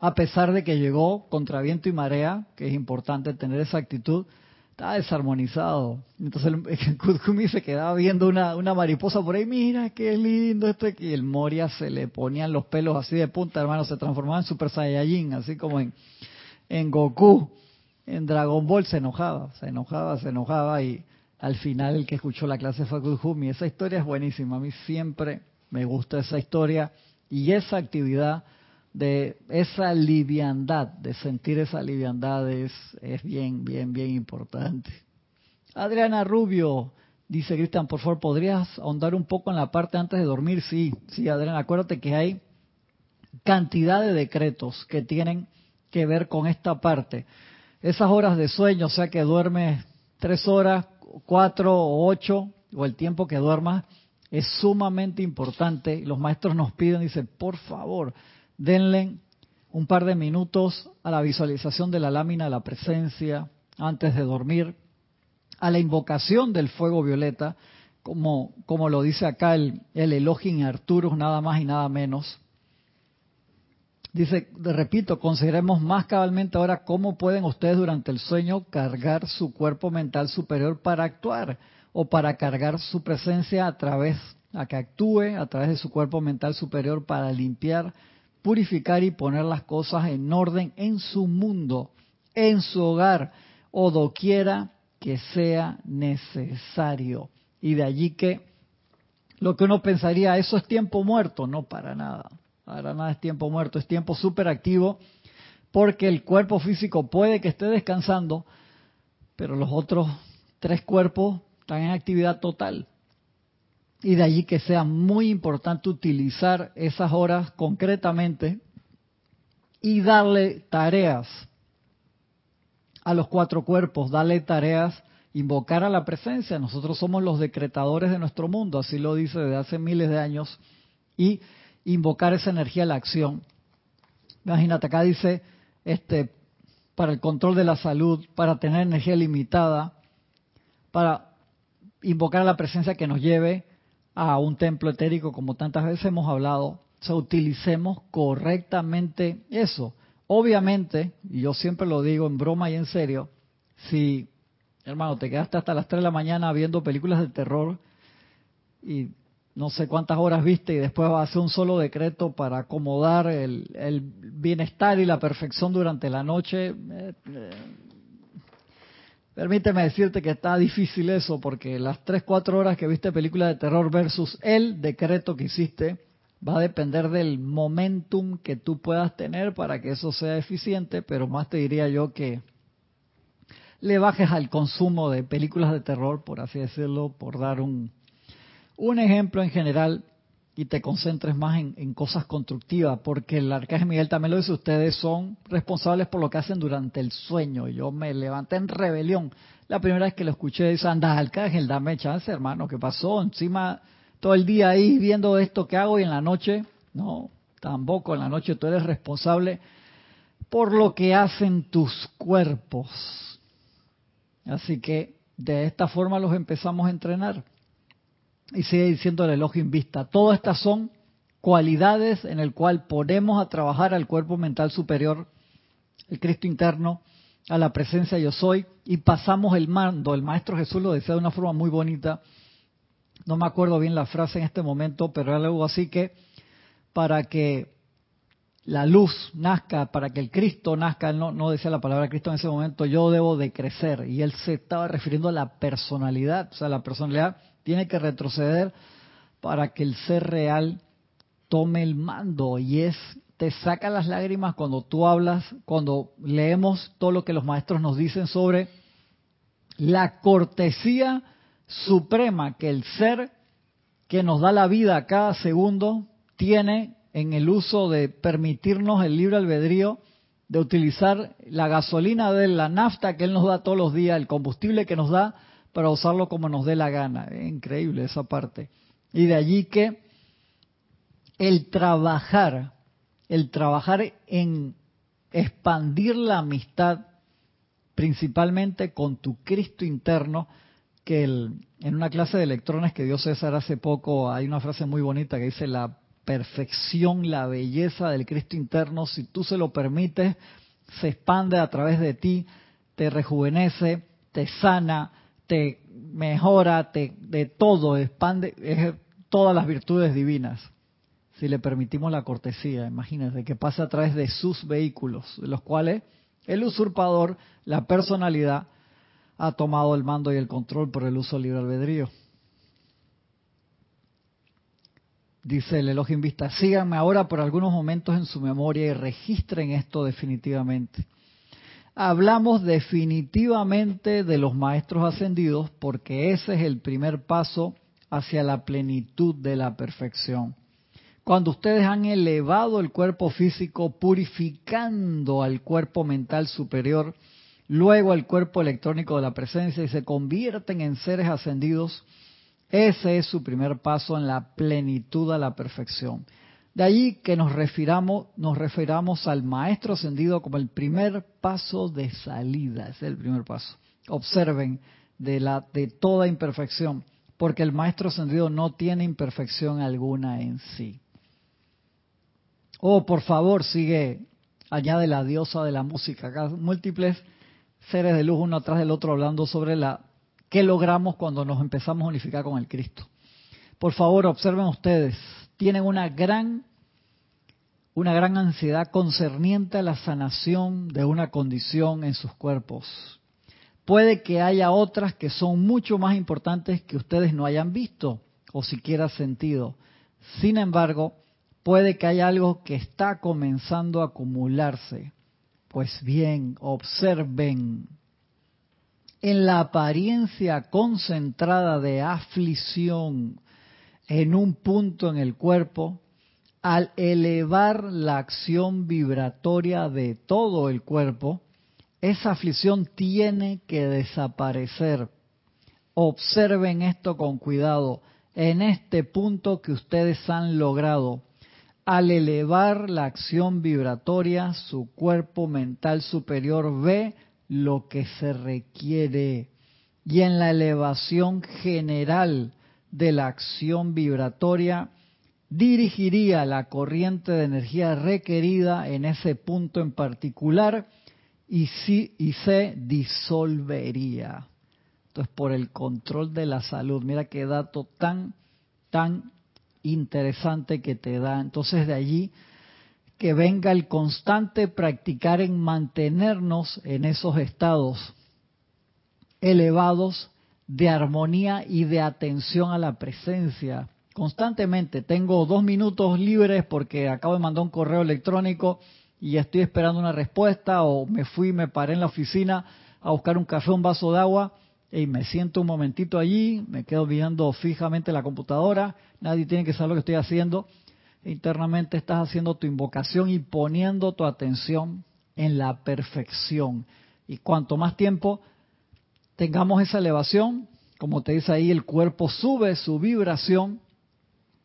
a pesar de que llegó contra viento y marea, que es importante tener esa actitud, estaba desarmonizado. Entonces el, *laughs* se quedaba viendo una, una mariposa por ahí, mira qué lindo esto. Y el Moria se le ponían los pelos así de punta, hermano, se transformaba en Super Saiyajin, así como en, en Goku. En Dragon Ball se enojaba, se enojaba, se enojaba y al final el que escuchó la clase fue Kuzumi. Esa historia es buenísima, a mí siempre me gusta esa historia y esa actividad de esa liviandad, de sentir esa liviandad es, es bien, bien, bien importante. Adriana Rubio, dice Cristian, por favor, ¿podrías ahondar un poco en la parte antes de dormir? Sí, sí, Adriana, acuérdate que hay cantidad de decretos que tienen que ver con esta parte. Esas horas de sueño, o sea que duermes tres horas, cuatro o ocho, o el tiempo que duermas, es sumamente importante. Los maestros nos piden, dicen, por favor, denle un par de minutos a la visualización de la lámina de la presencia antes de dormir, a la invocación del fuego violeta, como, como lo dice acá el, el Elohim Arturus, nada más y nada menos. Dice, repito, consideremos más cabalmente ahora cómo pueden ustedes durante el sueño cargar su cuerpo mental superior para actuar o para cargar su presencia a través, a que actúe a través de su cuerpo mental superior para limpiar purificar y poner las cosas en orden en su mundo, en su hogar o doquiera que sea necesario. Y de allí que lo que uno pensaría, eso es tiempo muerto, no para nada, para nada es tiempo muerto, es tiempo súper activo porque el cuerpo físico puede que esté descansando, pero los otros tres cuerpos están en actividad total. Y de allí que sea muy importante utilizar esas horas concretamente y darle tareas a los cuatro cuerpos, darle tareas, invocar a la presencia. Nosotros somos los decretadores de nuestro mundo, así lo dice desde hace miles de años, y invocar esa energía a la acción. Imagínate, acá dice, este, para el control de la salud, para tener energía limitada, para invocar la presencia que nos lleve a un templo etérico, como tantas veces hemos hablado, o utilicemos correctamente eso. Obviamente, y yo siempre lo digo en broma y en serio, si, hermano, te quedaste hasta las 3 de la mañana viendo películas de terror y no sé cuántas horas viste y después vas a hacer un solo decreto para acomodar el, el bienestar y la perfección durante la noche, eh, eh, Permíteme decirte que está difícil eso porque las 3, 4 horas que viste película de terror versus el decreto que hiciste va a depender del momentum que tú puedas tener para que eso sea eficiente, pero más te diría yo que le bajes al consumo de películas de terror, por así decirlo, por dar un, un ejemplo en general y te concentres más en, cosas constructivas, porque el arcángel Miguel también lo dice, ustedes son responsables por lo que hacen durante el sueño. Yo me levanté en rebelión. La primera vez que lo escuché, dice, anda, arcángel, dame chance, hermano, ¿qué pasó? Encima todo el día ahí viendo esto que hago y en la noche, no, tampoco, en la noche tú eres responsable por lo que hacen tus cuerpos. Así que de esta forma los empezamos a entrenar. Y sigue diciendo el elogio en vista. Todas estas son cualidades en el cual ponemos a trabajar al cuerpo mental superior, el Cristo interno, a la presencia yo soy, y pasamos el mando. El Maestro Jesús lo decía de una forma muy bonita. No me acuerdo bien la frase en este momento, pero era algo así que para que la luz nazca, para que el Cristo nazca, no, no decía la palabra Cristo en ese momento, yo debo de crecer. Y él se estaba refiriendo a la personalidad, o sea, la personalidad tiene que retroceder para que el ser real tome el mando. Y es te saca las lágrimas cuando tú hablas, cuando leemos todo lo que los maestros nos dicen sobre la cortesía suprema que el ser que nos da la vida cada segundo tiene en el uso de permitirnos el libre albedrío de utilizar la gasolina de la nafta que él nos da todos los días, el combustible que nos da para usarlo como nos dé la gana. Es increíble esa parte. Y de allí que el trabajar, el trabajar en expandir la amistad, principalmente con tu Cristo interno, que en una clase de electrones que dio César hace poco, hay una frase muy bonita que dice la perfección, la belleza del Cristo interno, si tú se lo permites, se expande a través de ti, te rejuvenece, te sana, te mejora, te, de todo, expande es, todas las virtudes divinas. Si le permitimos la cortesía, imagínense que pasa a través de sus vehículos, de los cuales el usurpador, la personalidad, ha tomado el mando y el control por el uso libre albedrío. Dice el Elohim Vista, síganme ahora por algunos momentos en su memoria y registren esto definitivamente. Hablamos definitivamente de los maestros ascendidos porque ese es el primer paso hacia la plenitud de la perfección. Cuando ustedes han elevado el cuerpo físico purificando al cuerpo mental superior, luego al cuerpo electrónico de la presencia y se convierten en seres ascendidos, ese es su primer paso en la plenitud a la perfección. De allí que nos refiramos, nos refiramos al maestro ascendido como el primer paso de salida, es el primer paso. Observen de la de toda imperfección, porque el maestro ascendido no tiene imperfección alguna en sí. Oh, por favor, sigue, añade la diosa de la música. Acá múltiples seres de luz uno atrás del otro hablando sobre la ¿Qué logramos cuando nos empezamos a unificar con el Cristo? Por favor, observen ustedes, tienen una gran una gran ansiedad concerniente a la sanación de una condición en sus cuerpos. Puede que haya otras que son mucho más importantes que ustedes no hayan visto o siquiera sentido. Sin embargo, puede que haya algo que está comenzando a acumularse. Pues bien, observen en la apariencia concentrada de aflicción en un punto en el cuerpo, al elevar la acción vibratoria de todo el cuerpo, esa aflicción tiene que desaparecer. Observen esto con cuidado. En este punto que ustedes han logrado, al elevar la acción vibratoria, su cuerpo mental superior ve lo que se requiere y en la elevación general de la acción vibratoria dirigiría la corriente de energía requerida en ese punto en particular y, si, se disolvería. Entonces, por el control de la salud, mira qué dato tan, tan interesante que te da. Entonces, de allí que venga el constante practicar en mantenernos en esos estados elevados de armonía y de atención a la presencia. Constantemente tengo dos minutos libres porque acabo de mandar un correo electrónico y estoy esperando una respuesta o me fui, me paré en la oficina a buscar un café, un vaso de agua y me siento un momentito allí, me quedo viendo fijamente la computadora, nadie tiene que saber lo que estoy haciendo internamente estás haciendo tu invocación y poniendo tu atención en la perfección. Y cuanto más tiempo tengamos esa elevación, como te dice ahí, el cuerpo sube su vibración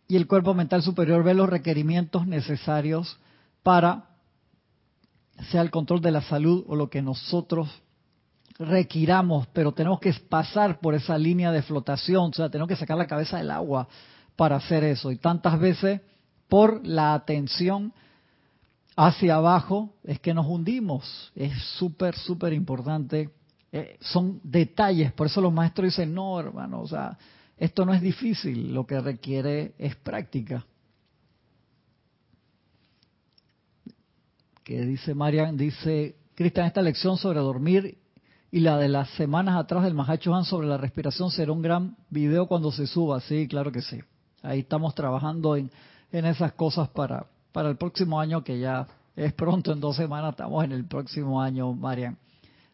y el cuerpo mental superior ve los requerimientos necesarios para sea el control de la salud o lo que nosotros requiramos, pero tenemos que pasar por esa línea de flotación, o sea, tenemos que sacar la cabeza del agua para hacer eso. Y tantas veces por la atención hacia abajo es que nos hundimos. Es súper, súper importante. Eh, son detalles, por eso los maestros dicen, no, hermano, o sea, esto no es difícil, lo que requiere es práctica. Que dice Marian, dice Cristian, esta lección sobre dormir y la de las semanas atrás del Mahacho Han sobre la respiración será un gran video cuando se suba. Sí, claro que sí. Ahí estamos trabajando en en esas cosas para, para el próximo año, que ya es pronto, en dos semanas estamos en el próximo año, Marian.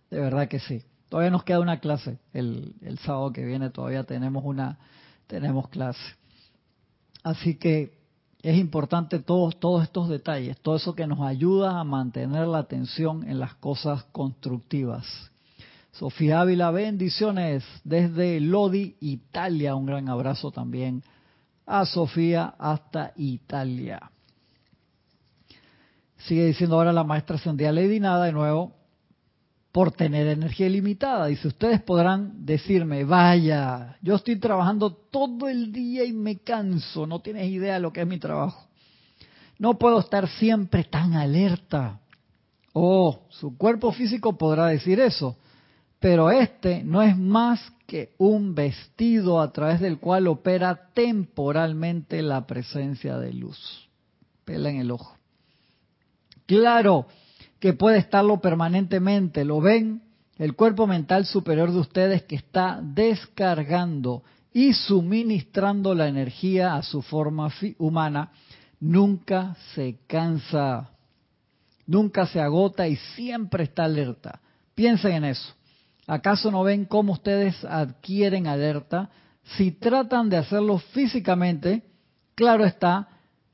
De verdad que sí. Todavía nos queda una clase. El, el sábado que viene todavía tenemos una tenemos clase. Así que es importante todos, todos estos detalles, todo eso que nos ayuda a mantener la atención en las cosas constructivas. Sofía Ávila, bendiciones desde Lodi, Italia. Un gran abrazo también a Sofía hasta Italia. Sigue diciendo ahora la maestra ascendida Lady Nada de nuevo, por tener energía ilimitada. Dice, ustedes podrán decirme, vaya, yo estoy trabajando todo el día y me canso, no tienes idea de lo que es mi trabajo. No puedo estar siempre tan alerta. Oh, su cuerpo físico podrá decir eso, pero este no es más que un vestido a través del cual opera temporalmente la presencia de luz. Pela en el ojo. Claro que puede estarlo permanentemente, ¿lo ven? El cuerpo mental superior de ustedes que está descargando y suministrando la energía a su forma humana nunca se cansa, nunca se agota y siempre está alerta. Piensen en eso. ¿Acaso no ven cómo ustedes adquieren alerta? Si tratan de hacerlo físicamente, claro está,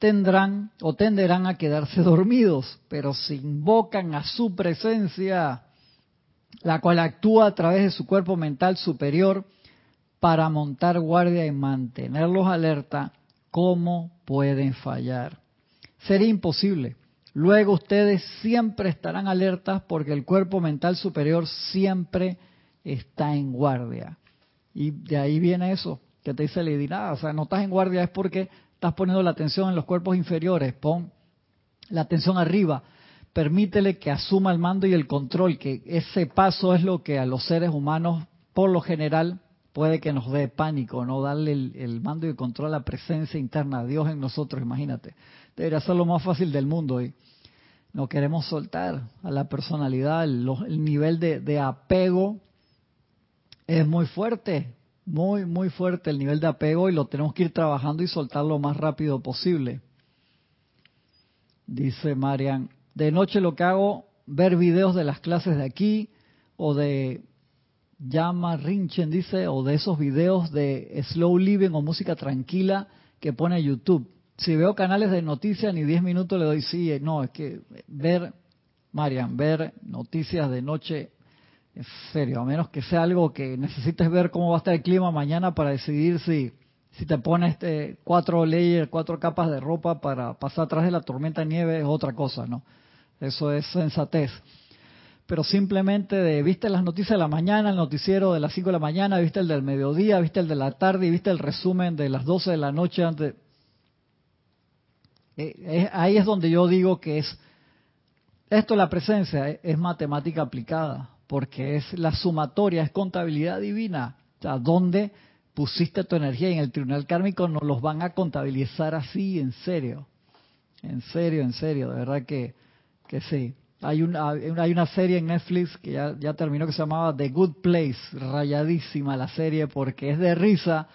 tendrán o tenderán a quedarse *laughs* dormidos, pero si invocan a su presencia, la cual actúa a través de su cuerpo mental superior para montar guardia y mantenerlos alerta, ¿cómo pueden fallar? Sería imposible. Luego ustedes siempre estarán alertas porque el cuerpo mental superior siempre está en guardia. Y de ahí viene eso, que te dice Lady, nada, o sea, no estás en guardia es porque estás poniendo la atención en los cuerpos inferiores, pon la atención arriba, permítele que asuma el mando y el control, que ese paso es lo que a los seres humanos, por lo general, puede que nos dé pánico, no darle el, mando y el control a la presencia interna, Dios en nosotros, imagínate. Debería ser lo más fácil del mundo y no queremos soltar a la personalidad, el, nivel de, de apego es muy fuerte, muy, muy fuerte el nivel de apego y lo tenemos que ir trabajando y soltar lo más rápido posible. Dice Marian, de noche lo que hago, ver videos de las clases de aquí o de Llama Rinchen, dice, o de esos videos de slow living o música tranquila que pone YouTube. Si veo canales de noticias, ni 10 minutos le doy sí, no, es que ver, Marian, ver noticias de noche, en serio, a menos que sea algo que necesites ver cómo va a estar el clima mañana para decidir si, si te pones este, cuatro layers, cuatro capas de ropa para pasar atrás de la tormenta de nieve, es otra cosa, ¿no? Eso es sensatez. Pero simplemente de, viste las noticias de la mañana, el noticiero de las 5 de la mañana, viste el del mediodía, viste el de la tarde y viste el resumen de las 12 de la noche antes. Eh, ahí es donde yo digo que es, esto la presencia es, matemática aplicada, porque es la sumatoria, es contabilidad divina. O sea, ¿dónde pusiste tu energía? Y en el tribunal kármico nos los van a contabilizar así, en serio. En serio, en serio, de verdad que, que sí. Hay una, hay una serie en Netflix que ya, ya terminó que se llamaba The Good Place, rayadísima la serie porque es de risa.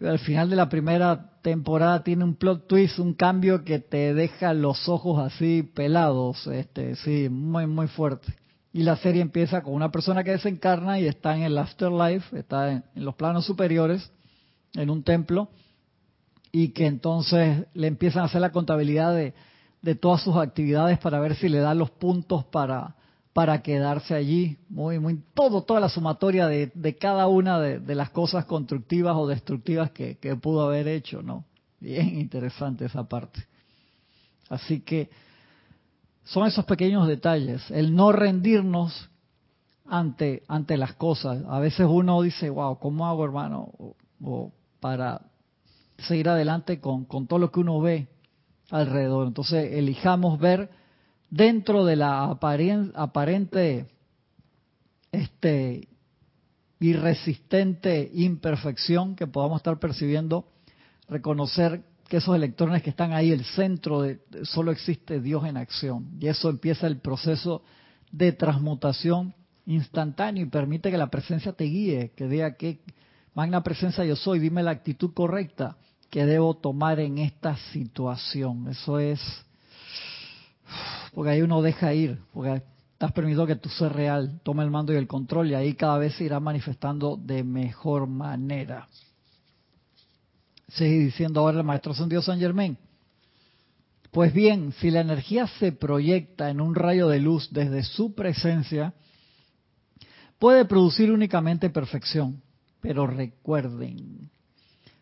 Al final de la primera temporada tiene un plot twist, un cambio que te deja los ojos así pelados, este, sí, muy muy fuerte. Y la serie empieza con una persona que desencarna y está en el afterlife, está en los planos superiores, en un templo, y que entonces le empiezan a hacer la contabilidad de de todas sus actividades para ver si le da los puntos para, quedarse allí. Muy, muy, todo, toda la sumatoria de, de cada una de, las cosas constructivas o destructivas que, que, pudo haber hecho, ¿no? Bien interesante esa parte. Así que son esos pequeños detalles, el no rendirnos ante, ante las cosas. A veces uno dice, wow, ¿cómo hago, hermano? O, para seguir adelante con, con todo lo que uno ve alrededor. Entonces, elijamos ver dentro de la aparente este irresistente imperfección que podamos estar percibiendo, reconocer que esos electrones que están ahí, el centro de, solo existe Dios en acción. Y eso empieza el proceso de transmutación instantáneo y permite que la presencia te guíe, que diga que magna presencia yo soy, dime la actitud correcta que debo tomar en esta situación. Eso es, porque ahí uno deja ir, porque estás permitido que tu ser real tome el mando y el control y ahí cada vez se irá manifestando de mejor manera. Sigue diciendo ahora el maestro Dios San Germain. Pues bien, si la energía se proyecta en un rayo de luz desde su presencia, puede producir únicamente perfección. Pero recuerden,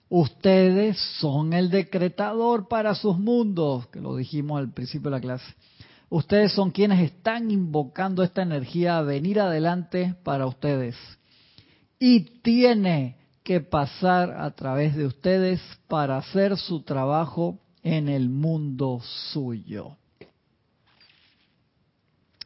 Ustedes son el decretador para sus mundos, que lo dijimos al principio de la clase. Ustedes son quienes están invocando esta energía a venir adelante para ustedes. Y tiene que pasar a través de ustedes para hacer su trabajo en el mundo suyo.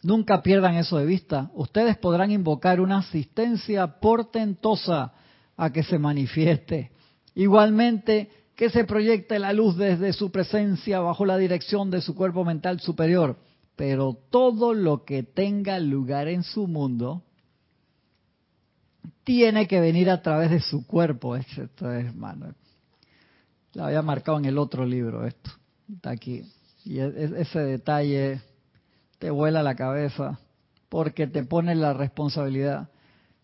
Nunca pierdan eso de vista. Ustedes podrán invocar una asistencia portentosa a que se manifieste. Igualmente, que se proyecte la luz desde su presencia bajo la dirección de su cuerpo mental superior. Pero todo lo que tenga lugar en su mundo tiene que venir a través de su cuerpo. Esto es, mano. Lo había marcado en el otro libro esto. Está aquí. Y e, e, ese detalle te vuela la cabeza porque te pone la responsabilidad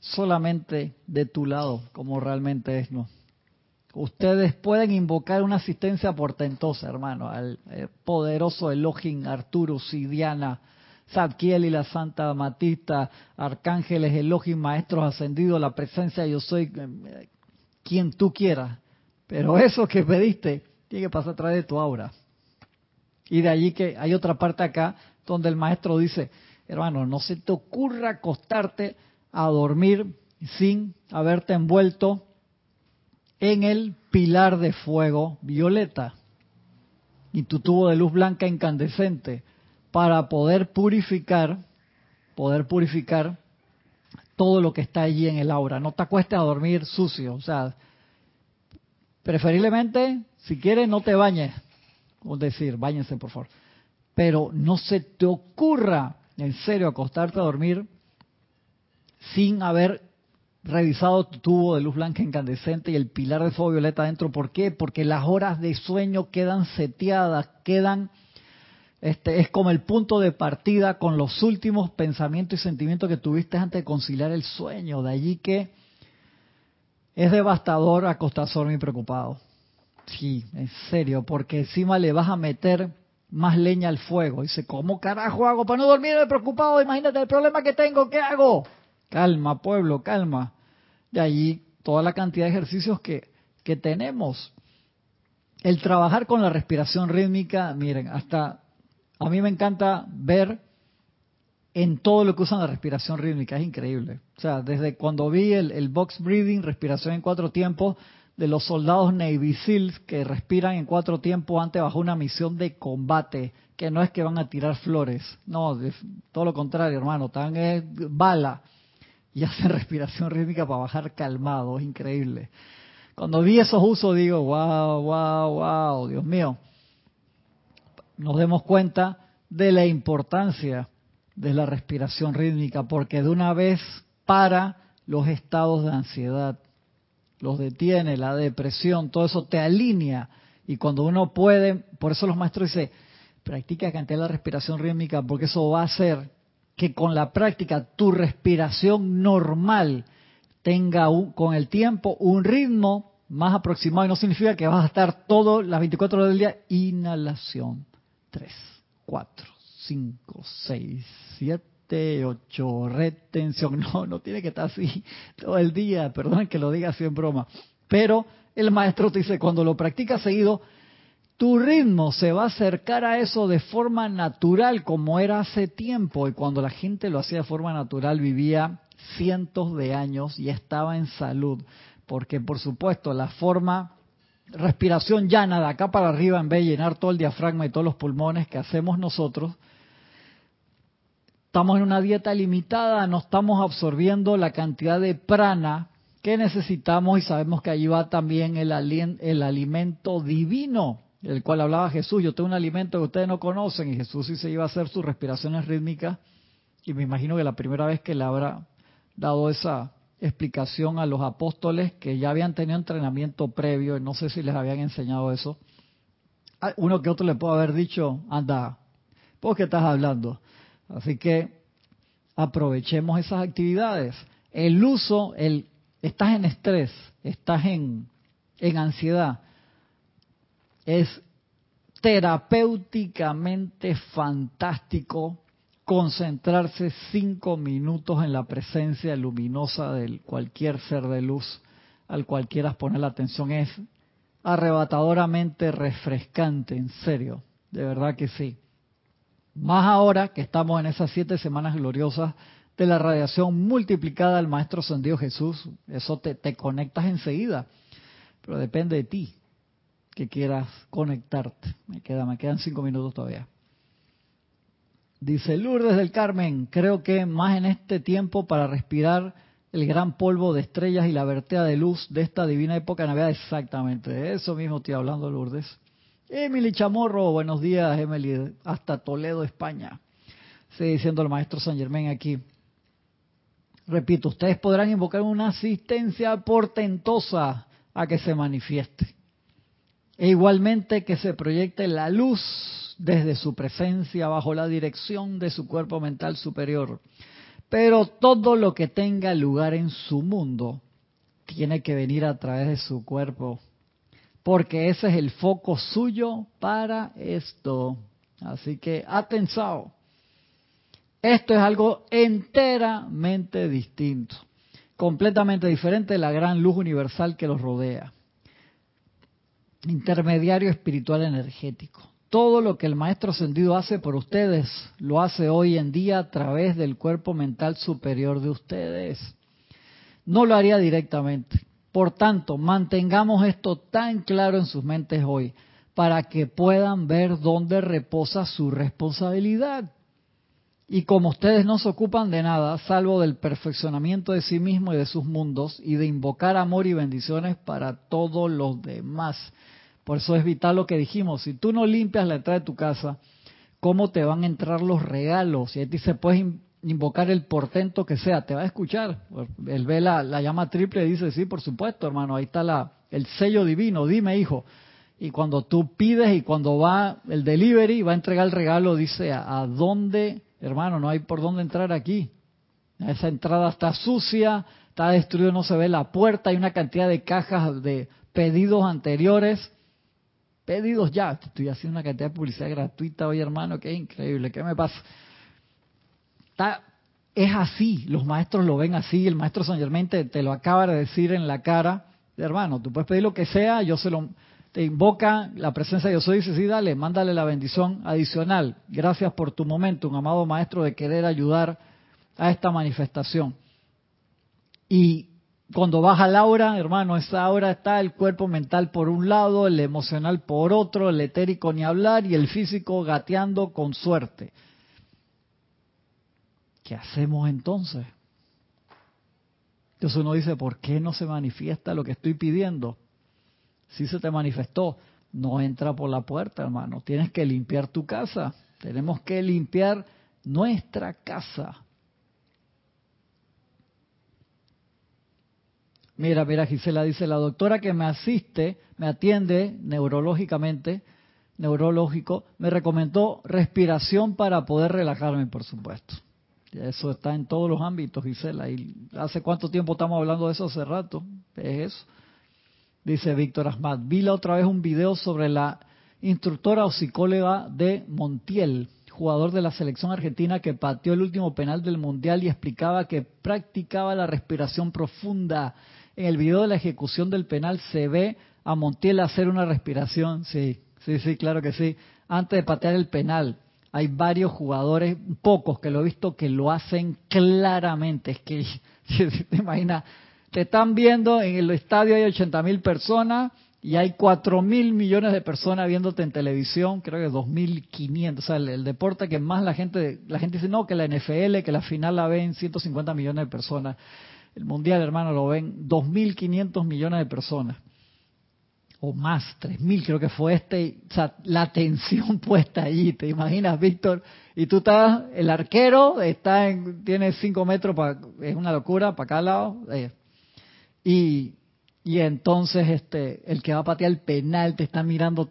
solamente de tu lado, como realmente es, ¿no? Ustedes pueden invocar una asistencia portentosa, hermano, al eh, poderoso Elohim, Arturus y Diana, Zadkiel y la Santa Matista, arcángeles, Elohim, maestros ascendidos, la presencia yo soy eh, quien tú quieras. Pero eso que pediste tiene que pasar a través de tu aura. Y de allí que hay otra parte acá donde el maestro dice, hermano, no se te ocurra acostarte a dormir sin haberte envuelto en el pilar de fuego violeta y tu tubo de luz blanca incandescente para poder purificar, poder purificar todo lo que está allí en el aura. No te acuestes a dormir sucio, o sea, preferiblemente, si quieres, no te bañes. Es decir, bañense por favor. Pero no se te ocurra, en serio, acostarte a dormir sin haber revisado tu tubo de luz blanca incandescente y el pilar de fuego violeta adentro. ¿Por qué? Porque las horas de sueño quedan seteadas, quedan este, es como el punto de partida con los últimos pensamientos y sentimientos que tuviste antes de conciliar el sueño. De allí que es devastador acostarse a dormir preocupado. Sí, en serio, porque encima le vas a meter más leña al fuego. Dice, ¿cómo carajo hago para no dormirme preocupado? Imagínate el problema que tengo, ¿qué hago? Calma, pueblo, calma. De allí toda la cantidad de ejercicios que, que tenemos. El trabajar con la respiración rítmica, miren, hasta a mí me encanta ver en todo lo que usan la respiración rítmica, es increíble. O sea, desde cuando vi el, box breathing, respiración en cuatro tiempos, de los soldados Navy SEALs que respiran en cuatro tiempos antes bajo una misión de combate, que no es que van a tirar flores, no, todo lo contrario, hermano, están es bala y *laughs* hacen respiración rítmica para bajar calmado, es increíble. Cuando vi esos usos digo, wow, wow, wow, Dios mío nos demos cuenta de la importancia de la respiración rítmica, porque de una vez para los estados de ansiedad, los detiene, la depresión, todo eso te alinea. Y cuando uno puede, por eso los maestros dicen, practica cantidad la respiración rítmica, porque eso va a hacer que con la práctica tu respiración normal tenga con el tiempo un ritmo más aproximado y no significa que vas a estar todo las 24 horas del día inhalación, 3, 4, 5, 6, 7, 8, retención. *laughs* No, no tiene que estar así todo el día, perdón que lo diga así en broma. Pero el maestro te dice, cuando lo practicas seguido, tu ritmo se va a acercar a eso de forma natural como era hace tiempo y cuando la gente lo hacía de forma natural vivía cientos de años y estaba en salud, porque por supuesto la forma respiración llana de acá para arriba en vez de llenar todo el diafragma y todos los pulmones que hacemos nosotros, estamos en una dieta limitada, no estamos absorbiendo la cantidad de prana que necesitamos y sabemos que allí va también el, alimento divino, el cual hablaba Jesús. Yo tengo un alimento que ustedes no conocen y Jesús sí se iba a hacer sus respiraciones rítmicas y me imagino que la primera vez que le habrá dado esa explicación a los apóstoles que ya habían tenido entrenamiento previo, no sé si les habían enseñado eso. Uno que otro le puede haber dicho, anda, ¿por qué estás hablando? Así que aprovechemos esas actividades. El uso, el estás en estrés, estás en, en ansiedad, es terapéuticamente fantástico concentrarse cinco minutos en la presencia luminosa de cualquier ser de luz al cual quieras poner la atención es arrebatadoramente refrescante, en serio, de verdad que sí. Más ahora que estamos en esas siete semanas gloriosas de la radiación multiplicada al Maestro Ascendido Jesús, eso te, te conectas enseguida, pero depende de ti que quieras conectarte. Me, queda, me quedan cinco minutos todavía. Dice Lourdes del Carmen, creo que más en este tiempo para respirar el gran polvo de estrellas y la vertea de luz de esta divina época de Navidad. Exactamente, eso mismo estoy hablando, Lourdes. Emily Chamorro, buenos días, Emily, hasta Toledo, España. Sigue diciendo el maestro San Germán aquí. Repito, ustedes podrán invocar una asistencia portentosa a que se manifieste. E igualmente que se proyecte la luz desde su presencia bajo la dirección de su cuerpo mental superior. Pero todo lo que tenga lugar en su mundo tiene que venir a través de su cuerpo, porque ese es el foco suyo para esto. Así que atención. Esto es algo enteramente distinto, completamente diferente de la gran luz universal que los rodea. Intermediario espiritual energético. Todo lo que el Maestro Ascendido hace por ustedes, lo hace hoy en día a través del cuerpo mental superior de ustedes. No lo haría directamente. Por tanto, mantengamos esto tan claro en sus mentes hoy, para que puedan ver dónde reposa su responsabilidad. Y como ustedes no se ocupan de nada, salvo del perfeccionamiento de sí mismos y de sus mundos, y de invocar amor y bendiciones para todos los demás, por eso es vital lo que dijimos. Si tú no limpias la entrada de tu casa, ¿cómo te van a entrar los regalos? Y ahí dice, puedes invocar el portento que sea, te va a escuchar. Él ve la, llama triple y dice, sí, por supuesto, hermano, ahí está la, el sello divino, dime, hijo. Y cuando tú pides y cuando va el delivery, va a entregar el regalo, dice, ¿a, a dónde, hermano? No hay por dónde entrar aquí. Esa entrada está sucia, está destruida, no se ve la puerta, hay una cantidad de cajas de pedidos anteriores pedidos ya. Estoy haciendo una cantidad de publicidad gratuita hoy, hermano, qué increíble. ¿Qué me pasa? Está, es así, los maestros lo ven así, el maestro San Germain te, lo acaba de decir en la cara. Hermano, tú puedes pedir lo que sea, yo se lo... Te invoca la presencia de Dios, dice, sí, dale, mándale la bendición adicional. Gracias por tu momento, un amado maestro, de querer ayudar a esta manifestación. Y cuando baja la aura, hermano, esa aura está el cuerpo mental por un lado, el emocional por otro, el etérico ni hablar y el físico gateando con suerte. ¿Qué hacemos entonces? Entonces uno dice, ¿por qué no se manifiesta lo que estoy pidiendo? Si se te manifestó, no entra por la puerta, hermano. Tienes que limpiar tu casa. Tenemos que limpiar nuestra casa. Mira, mira, Gisela dice, la doctora que me asiste, me atiende neurológicamente, neurológico, me recomendó respiración para poder relajarme, por supuesto. Eso está en todos los ámbitos, Gisela. ¿Y hace cuánto tiempo estamos hablando de eso? Hace rato. Es eso. Dice Víctor Asmat. Vi la otra vez un video sobre la instructora o psicóloga de Montiel, jugador de la selección argentina que pateó el último penal del Mundial y explicaba que practicaba la respiración profunda en el video de la ejecución del penal se ve a Montiel hacer una respiración, sí, sí, sí, claro que sí, antes de patear el penal. Hay varios jugadores, pocos que lo he visto, que lo hacen claramente. Es que, *laughs* te imaginas, te están viendo en el estadio hay 80 mil personas y hay 4 mil millones de personas viéndote en televisión, creo que 2.500, o sea, el, deporte que más la gente, la gente dice, no, que la NFL, que la final la ven 150 millones de personas. El mundial, hermano, lo ven 2.500 millones de personas. O más, 3.000 creo que fue este. O sea, la tensión *laughs* puesta allí. ¿Te imaginas, Víctor? Y tú estás, el arquero está en, tiene 5 metros, para, es una locura, para cada lado. Eh. Y, y entonces este el que va a patear el penal te está mirando,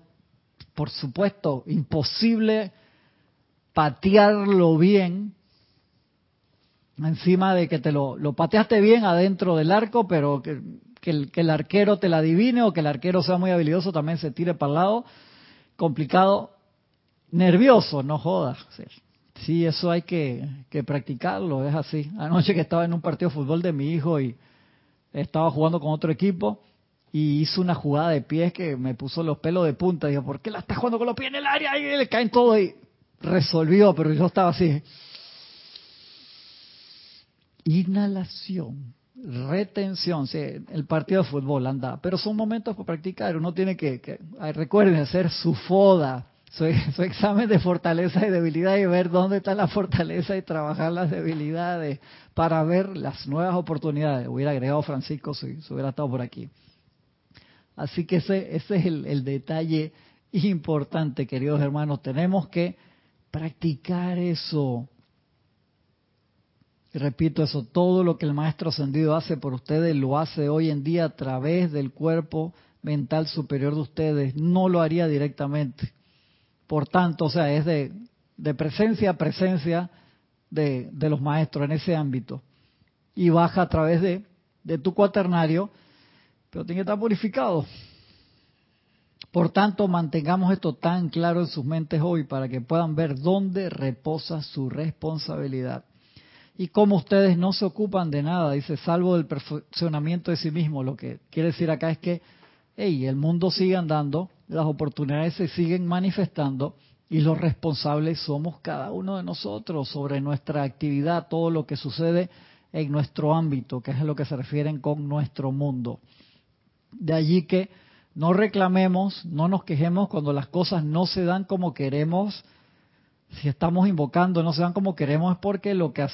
por supuesto, imposible patearlo bien encima de que te lo, lo pateaste bien adentro del arco, pero que, el, que el arquero te la adivine o que el arquero sea muy habilidoso también se tire para el lado. Complicado, nervioso, no jodas. Sí, eso hay que, que practicarlo, es así. Anoche que estaba en un partido de fútbol de mi hijo y estaba jugando con otro equipo y hizo una jugada de pies que me puso los pelos de punta. Digo, ¿por qué la estás jugando con los pies en el área? Y le caen todo y resolvió, pero yo estaba así inhalación, retención, sí, el partido de fútbol anda, pero son momentos para practicar, uno tiene que, que recuerden hacer su foda, *laughs* su, examen de fortaleza y debilidad y ver dónde está la fortaleza y trabajar las debilidades para ver las nuevas oportunidades. Hubiera agregado Francisco si, hubiera estado por aquí. Así que ese, ese es el, el detalle importante, queridos hermanos. Tenemos que practicar eso. Y repito eso, todo lo que el Maestro Ascendido hace por ustedes lo hace hoy en día a través del cuerpo mental superior de ustedes, no lo haría directamente. Por tanto, o sea, es de, presencia a presencia de, los maestros en ese ámbito. Y baja a través de, de tu cuaternario, pero tiene que estar purificado. Por tanto, mantengamos esto tan claro en sus mentes hoy para que puedan ver dónde reposa su responsabilidad. Y cómo ustedes no se ocupan de nada, dice, salvo del perfeccionamiento de sí mismo. Lo que quiere decir acá es que hey, el mundo sigue andando, las oportunidades se siguen manifestando y los responsables somos cada uno de nosotros sobre nuestra actividad, todo lo que sucede en nuestro ámbito, que es lo que se refieren con nuestro mundo. De allí que no reclamemos, no nos quejemos cuando las cosas no se dan como queremos. Si estamos invocando no se dan como queremos es porque lo que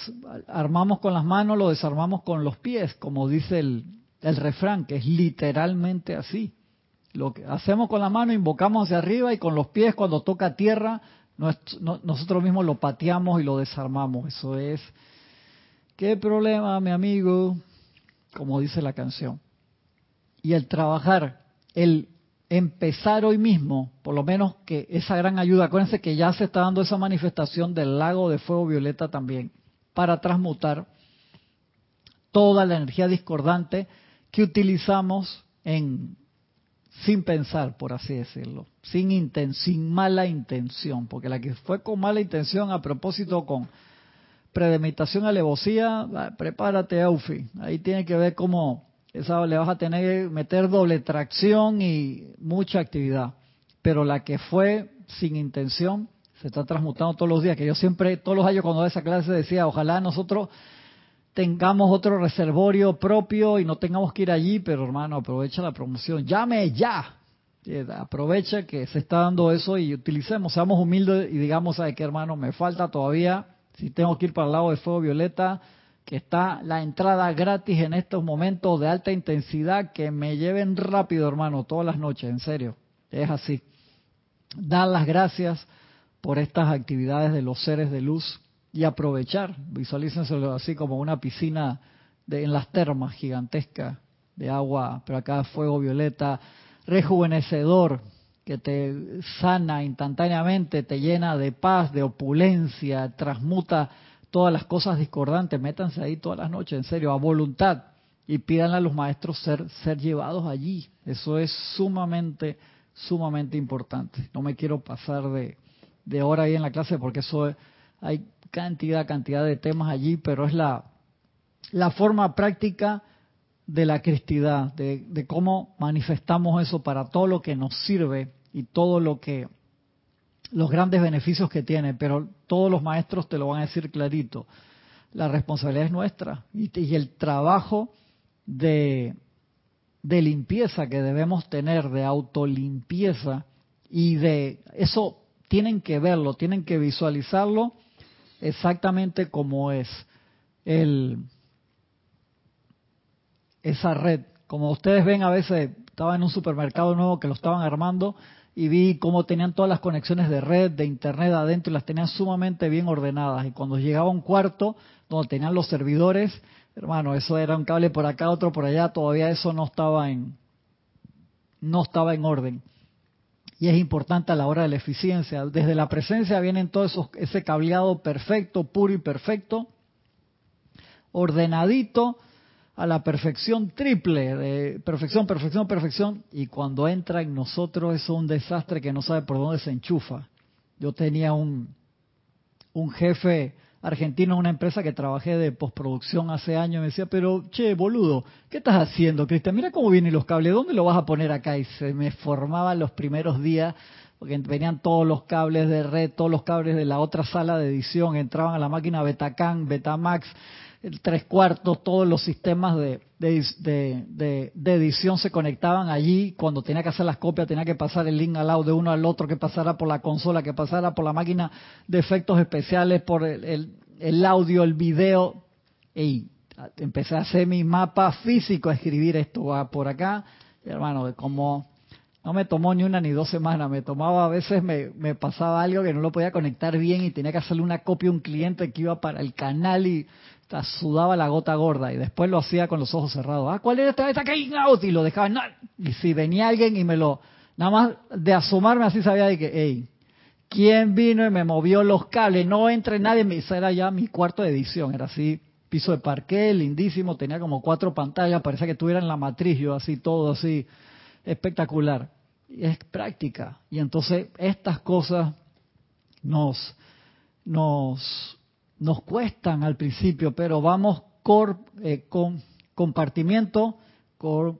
armamos con las manos lo desarmamos con los pies, como dice el, el refrán, que es literalmente así. Lo que hacemos con la mano, invocamos hacia arriba y con los pies cuando toca tierra, nosotros mismos lo pateamos y lo desarmamos. Eso es, ¿qué problema, mi amigo? Como dice la canción. Y el trabajar, el empezar hoy mismo, por lo menos que esa gran ayuda, acuérdense que ya se está dando esa manifestación del lago de fuego violeta también, para transmutar toda la energía discordante que utilizamos en sin pensar, por así decirlo, sin, sin mala intención, porque la que fue con mala intención a propósito con predemitación, alevosía, prepárate, Aufi. Ahí tiene que ver cómo esa le vas a tener que meter doble tracción y mucha actividad. Pero la que fue sin intención se está transmutando todos los días, que yo siempre, todos los años cuando doy esa clase decía, ojalá nosotros tengamos otro reservorio propio y no tengamos que ir allí, pero hermano, aprovecha la promoción, llame ya, aprovecha que se está dando eso y utilicemos, seamos humildes y digamos, ¿sabe qué hermano? Me falta todavía, si tengo que ir para el lado de fuego violeta, que está la entrada gratis en estos momentos de alta intensidad, que me lleven rápido hermano, todas las noches, en serio, es así. Dar las gracias por estas actividades de los seres de luz y aprovechar, visualícenselo así como una piscina de, en las termas gigantesca de agua, pero acá fuego violeta, rejuvenecedor, que te sana instantáneamente, te llena de paz, de opulencia, transmuta todas las cosas discordantes, métanse ahí todas las noches, en serio, a voluntad, y pidan a los maestros ser, ser llevados allí. Eso es sumamente, sumamente importante. No me quiero pasar de, de hora ahí en la clase porque eso hay cantidad, cantidad de temas allí, pero es la, forma práctica de la cristidad, de, cómo manifestamos eso para todo lo que nos sirve y todo lo que los grandes beneficios que tiene, pero todos los maestros te lo van a decir clarito. La responsabilidad es nuestra y, el trabajo de limpieza que debemos tener, de autolimpieza y de eso tienen que verlo, tienen que visualizarlo exactamente como es el, esa red. Como ustedes ven, a veces estaba en un supermercado nuevo que lo estaban armando y vi cómo tenían todas las conexiones de red, de internet adentro y las tenían sumamente bien ordenadas. Y cuando llegaba un cuarto donde tenían los servidores, hermano, eso era un cable por acá, otro por allá, todavía eso no estaba en, no estaba en orden y es importante a la hora de la eficiencia. Desde la presencia vienen todo eso, ese cableado perfecto, puro y perfecto, ordenadito a la perfección triple, de perfección, perfección, perfección, y cuando entra en nosotros es un desastre que no sabe por dónde se enchufa. Yo tenía un, un jefe argentino una empresa que trabajé de postproducción hace años, me decía, pero che, boludo, ¿qué estás haciendo, Cristian? Mira cómo vienen los cables, ¿dónde lo vas a poner acá? Y se me formaban los primeros días, porque venían todos los cables de red, todos los cables de la otra sala de edición, entraban a la máquina Betacam, Betamax, tres cuartos, todos los sistemas de, de, edición se conectaban allí. Cuando tenía que hacer las copias, tenía que pasar el link al lado de uno al otro, que pasara por la consola, que pasara por la máquina de efectos especiales, por el, el, audio, el video. Y empecé a hacer mi mapa físico, a escribir esto va por acá. hermano, de cómo no me tomó ni una ni dos semanas, me tomaba a veces, me, pasaba algo que no lo podía conectar bien y tenía que hacerle una copia a un cliente que iba para el canal y sudaba la gota gorda y después lo hacía con los ojos cerrados. Ah, ¿cuál era esta? Esta out y lo dejaba. No. Y si venía alguien y me lo, nada más de asomarme así sabía de que, hey, ¿quién vino y me movió los cables? No entre nadie, ese era ya mi cuarto de edición, era así, piso de parqué, lindísimo, tenía como cuatro pantallas, parecía que estuviera en la matriz, yo así, todo así espectacular. Es práctica. Y entonces estas cosas nos, nos, nos cuestan al principio, pero vamos eh, con compartimiento, cor,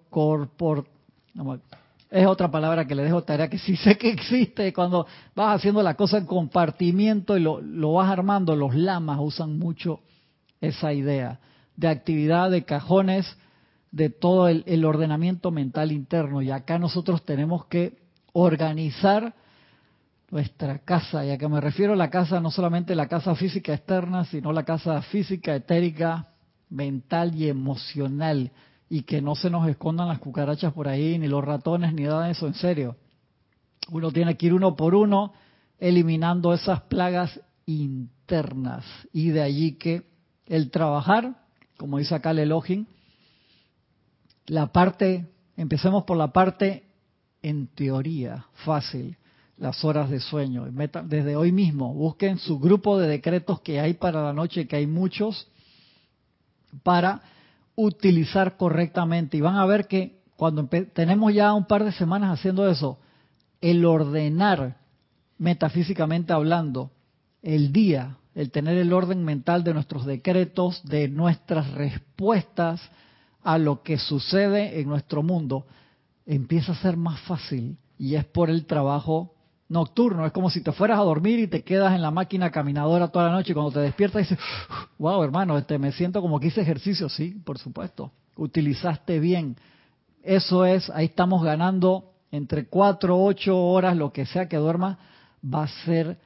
es otra palabra que le dejo tarea que sí *laughs* sé que existe cuando vas haciendo la cosa en compartimiento y lo, lo vas armando, los lamas usan mucho esa idea de actividad de cajones de todo el, ordenamiento mental interno. Y acá nosotros tenemos que organizar nuestra casa. Y a que me refiero a la casa, no solamente la casa física externa, sino la casa física, etérica, mental y emocional. Y que no se nos escondan las cucarachas por ahí, ni los ratones, ni nada de eso, en serio. Uno tiene que ir uno por uno eliminando esas plagas internas. Y de allí que el trabajar, como dice acá el Elohim, la parte, empecemos por la parte en teoría fácil, las horas de sueño. Desde hoy mismo, busquen su grupo de decretos que hay para la noche, que hay muchos, para utilizar correctamente. Y van a ver que cuando tenemos ya un par de semanas haciendo eso, el ordenar, metafísicamente hablando, el día, el tener el orden mental de nuestros decretos, de nuestras respuestas, a lo que sucede en nuestro mundo, empieza a ser más fácil y es por el trabajo nocturno. Es como si te fueras a dormir y te quedas en la máquina caminadora toda la noche y cuando te despiertas dices, wow hermano, este, me siento como que hice ejercicio. Sí, por supuesto. Utilizaste bien. Eso es, ahí estamos ganando entre cuatro, ocho horas, lo que sea que duerma, va a ser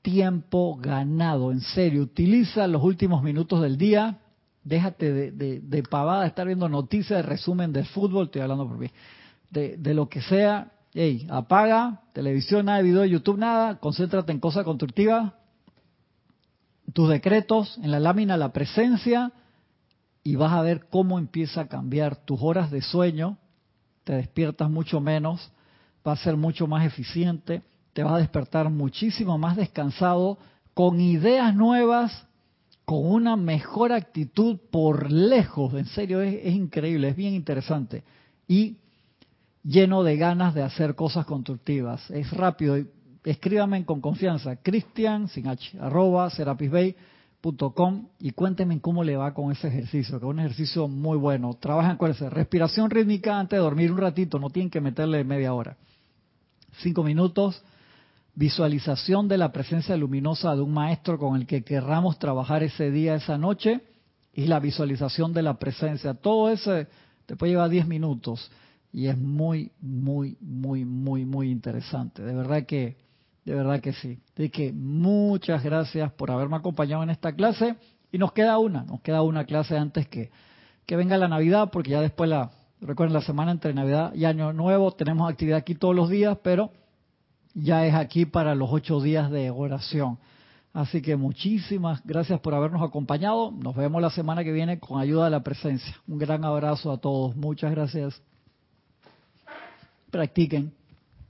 tiempo ganado. En serio, utiliza los últimos minutos del día Déjate de, de, pavada, estar viendo noticias, de resumen de fútbol, estoy hablando por mí, de, de lo que sea. Hey, apaga, televisión, nada, video, YouTube, nada, concéntrate en cosas constructivas, tus decretos, en la lámina la presencia, y vas a ver cómo empieza a cambiar tus horas de sueño, te despiertas mucho menos, va a ser mucho más eficiente, te vas a despertar muchísimo más descansado, con ideas nuevas con una mejor actitud por lejos, en serio es, increíble, es bien interesante. Y lleno de ganas de hacer cosas constructivas. Es rápido, escríbame con confianza, cristian, sin h, arroba, serapisbay.com y cuéntenme cómo le va con ese ejercicio, que es un ejercicio muy bueno. Trabajan ese, respiración rítmica antes de dormir un ratito, no tienen que meterle media hora. Cinco minutos, visualización de la presencia luminosa de un maestro con el que querramos trabajar ese día, esa noche, y la visualización de la presencia. Todo eso te puede llevar 10 minutos y es muy, muy, muy, muy, muy interesante. De verdad que, de verdad que sí. Así que muchas gracias por haberme acompañado en esta clase y nos queda una, nos queda una clase antes que, que venga la Navidad, porque ya después la, recuerden la semana entre Navidad y Año Nuevo tenemos actividad aquí todos los días, pero ya es aquí para los ocho días de oración. Así que muchísimas gracias por habernos acompañado. Nos vemos la semana que viene con ayuda de la presencia. Un gran abrazo a todos. Muchas gracias. Practiquen.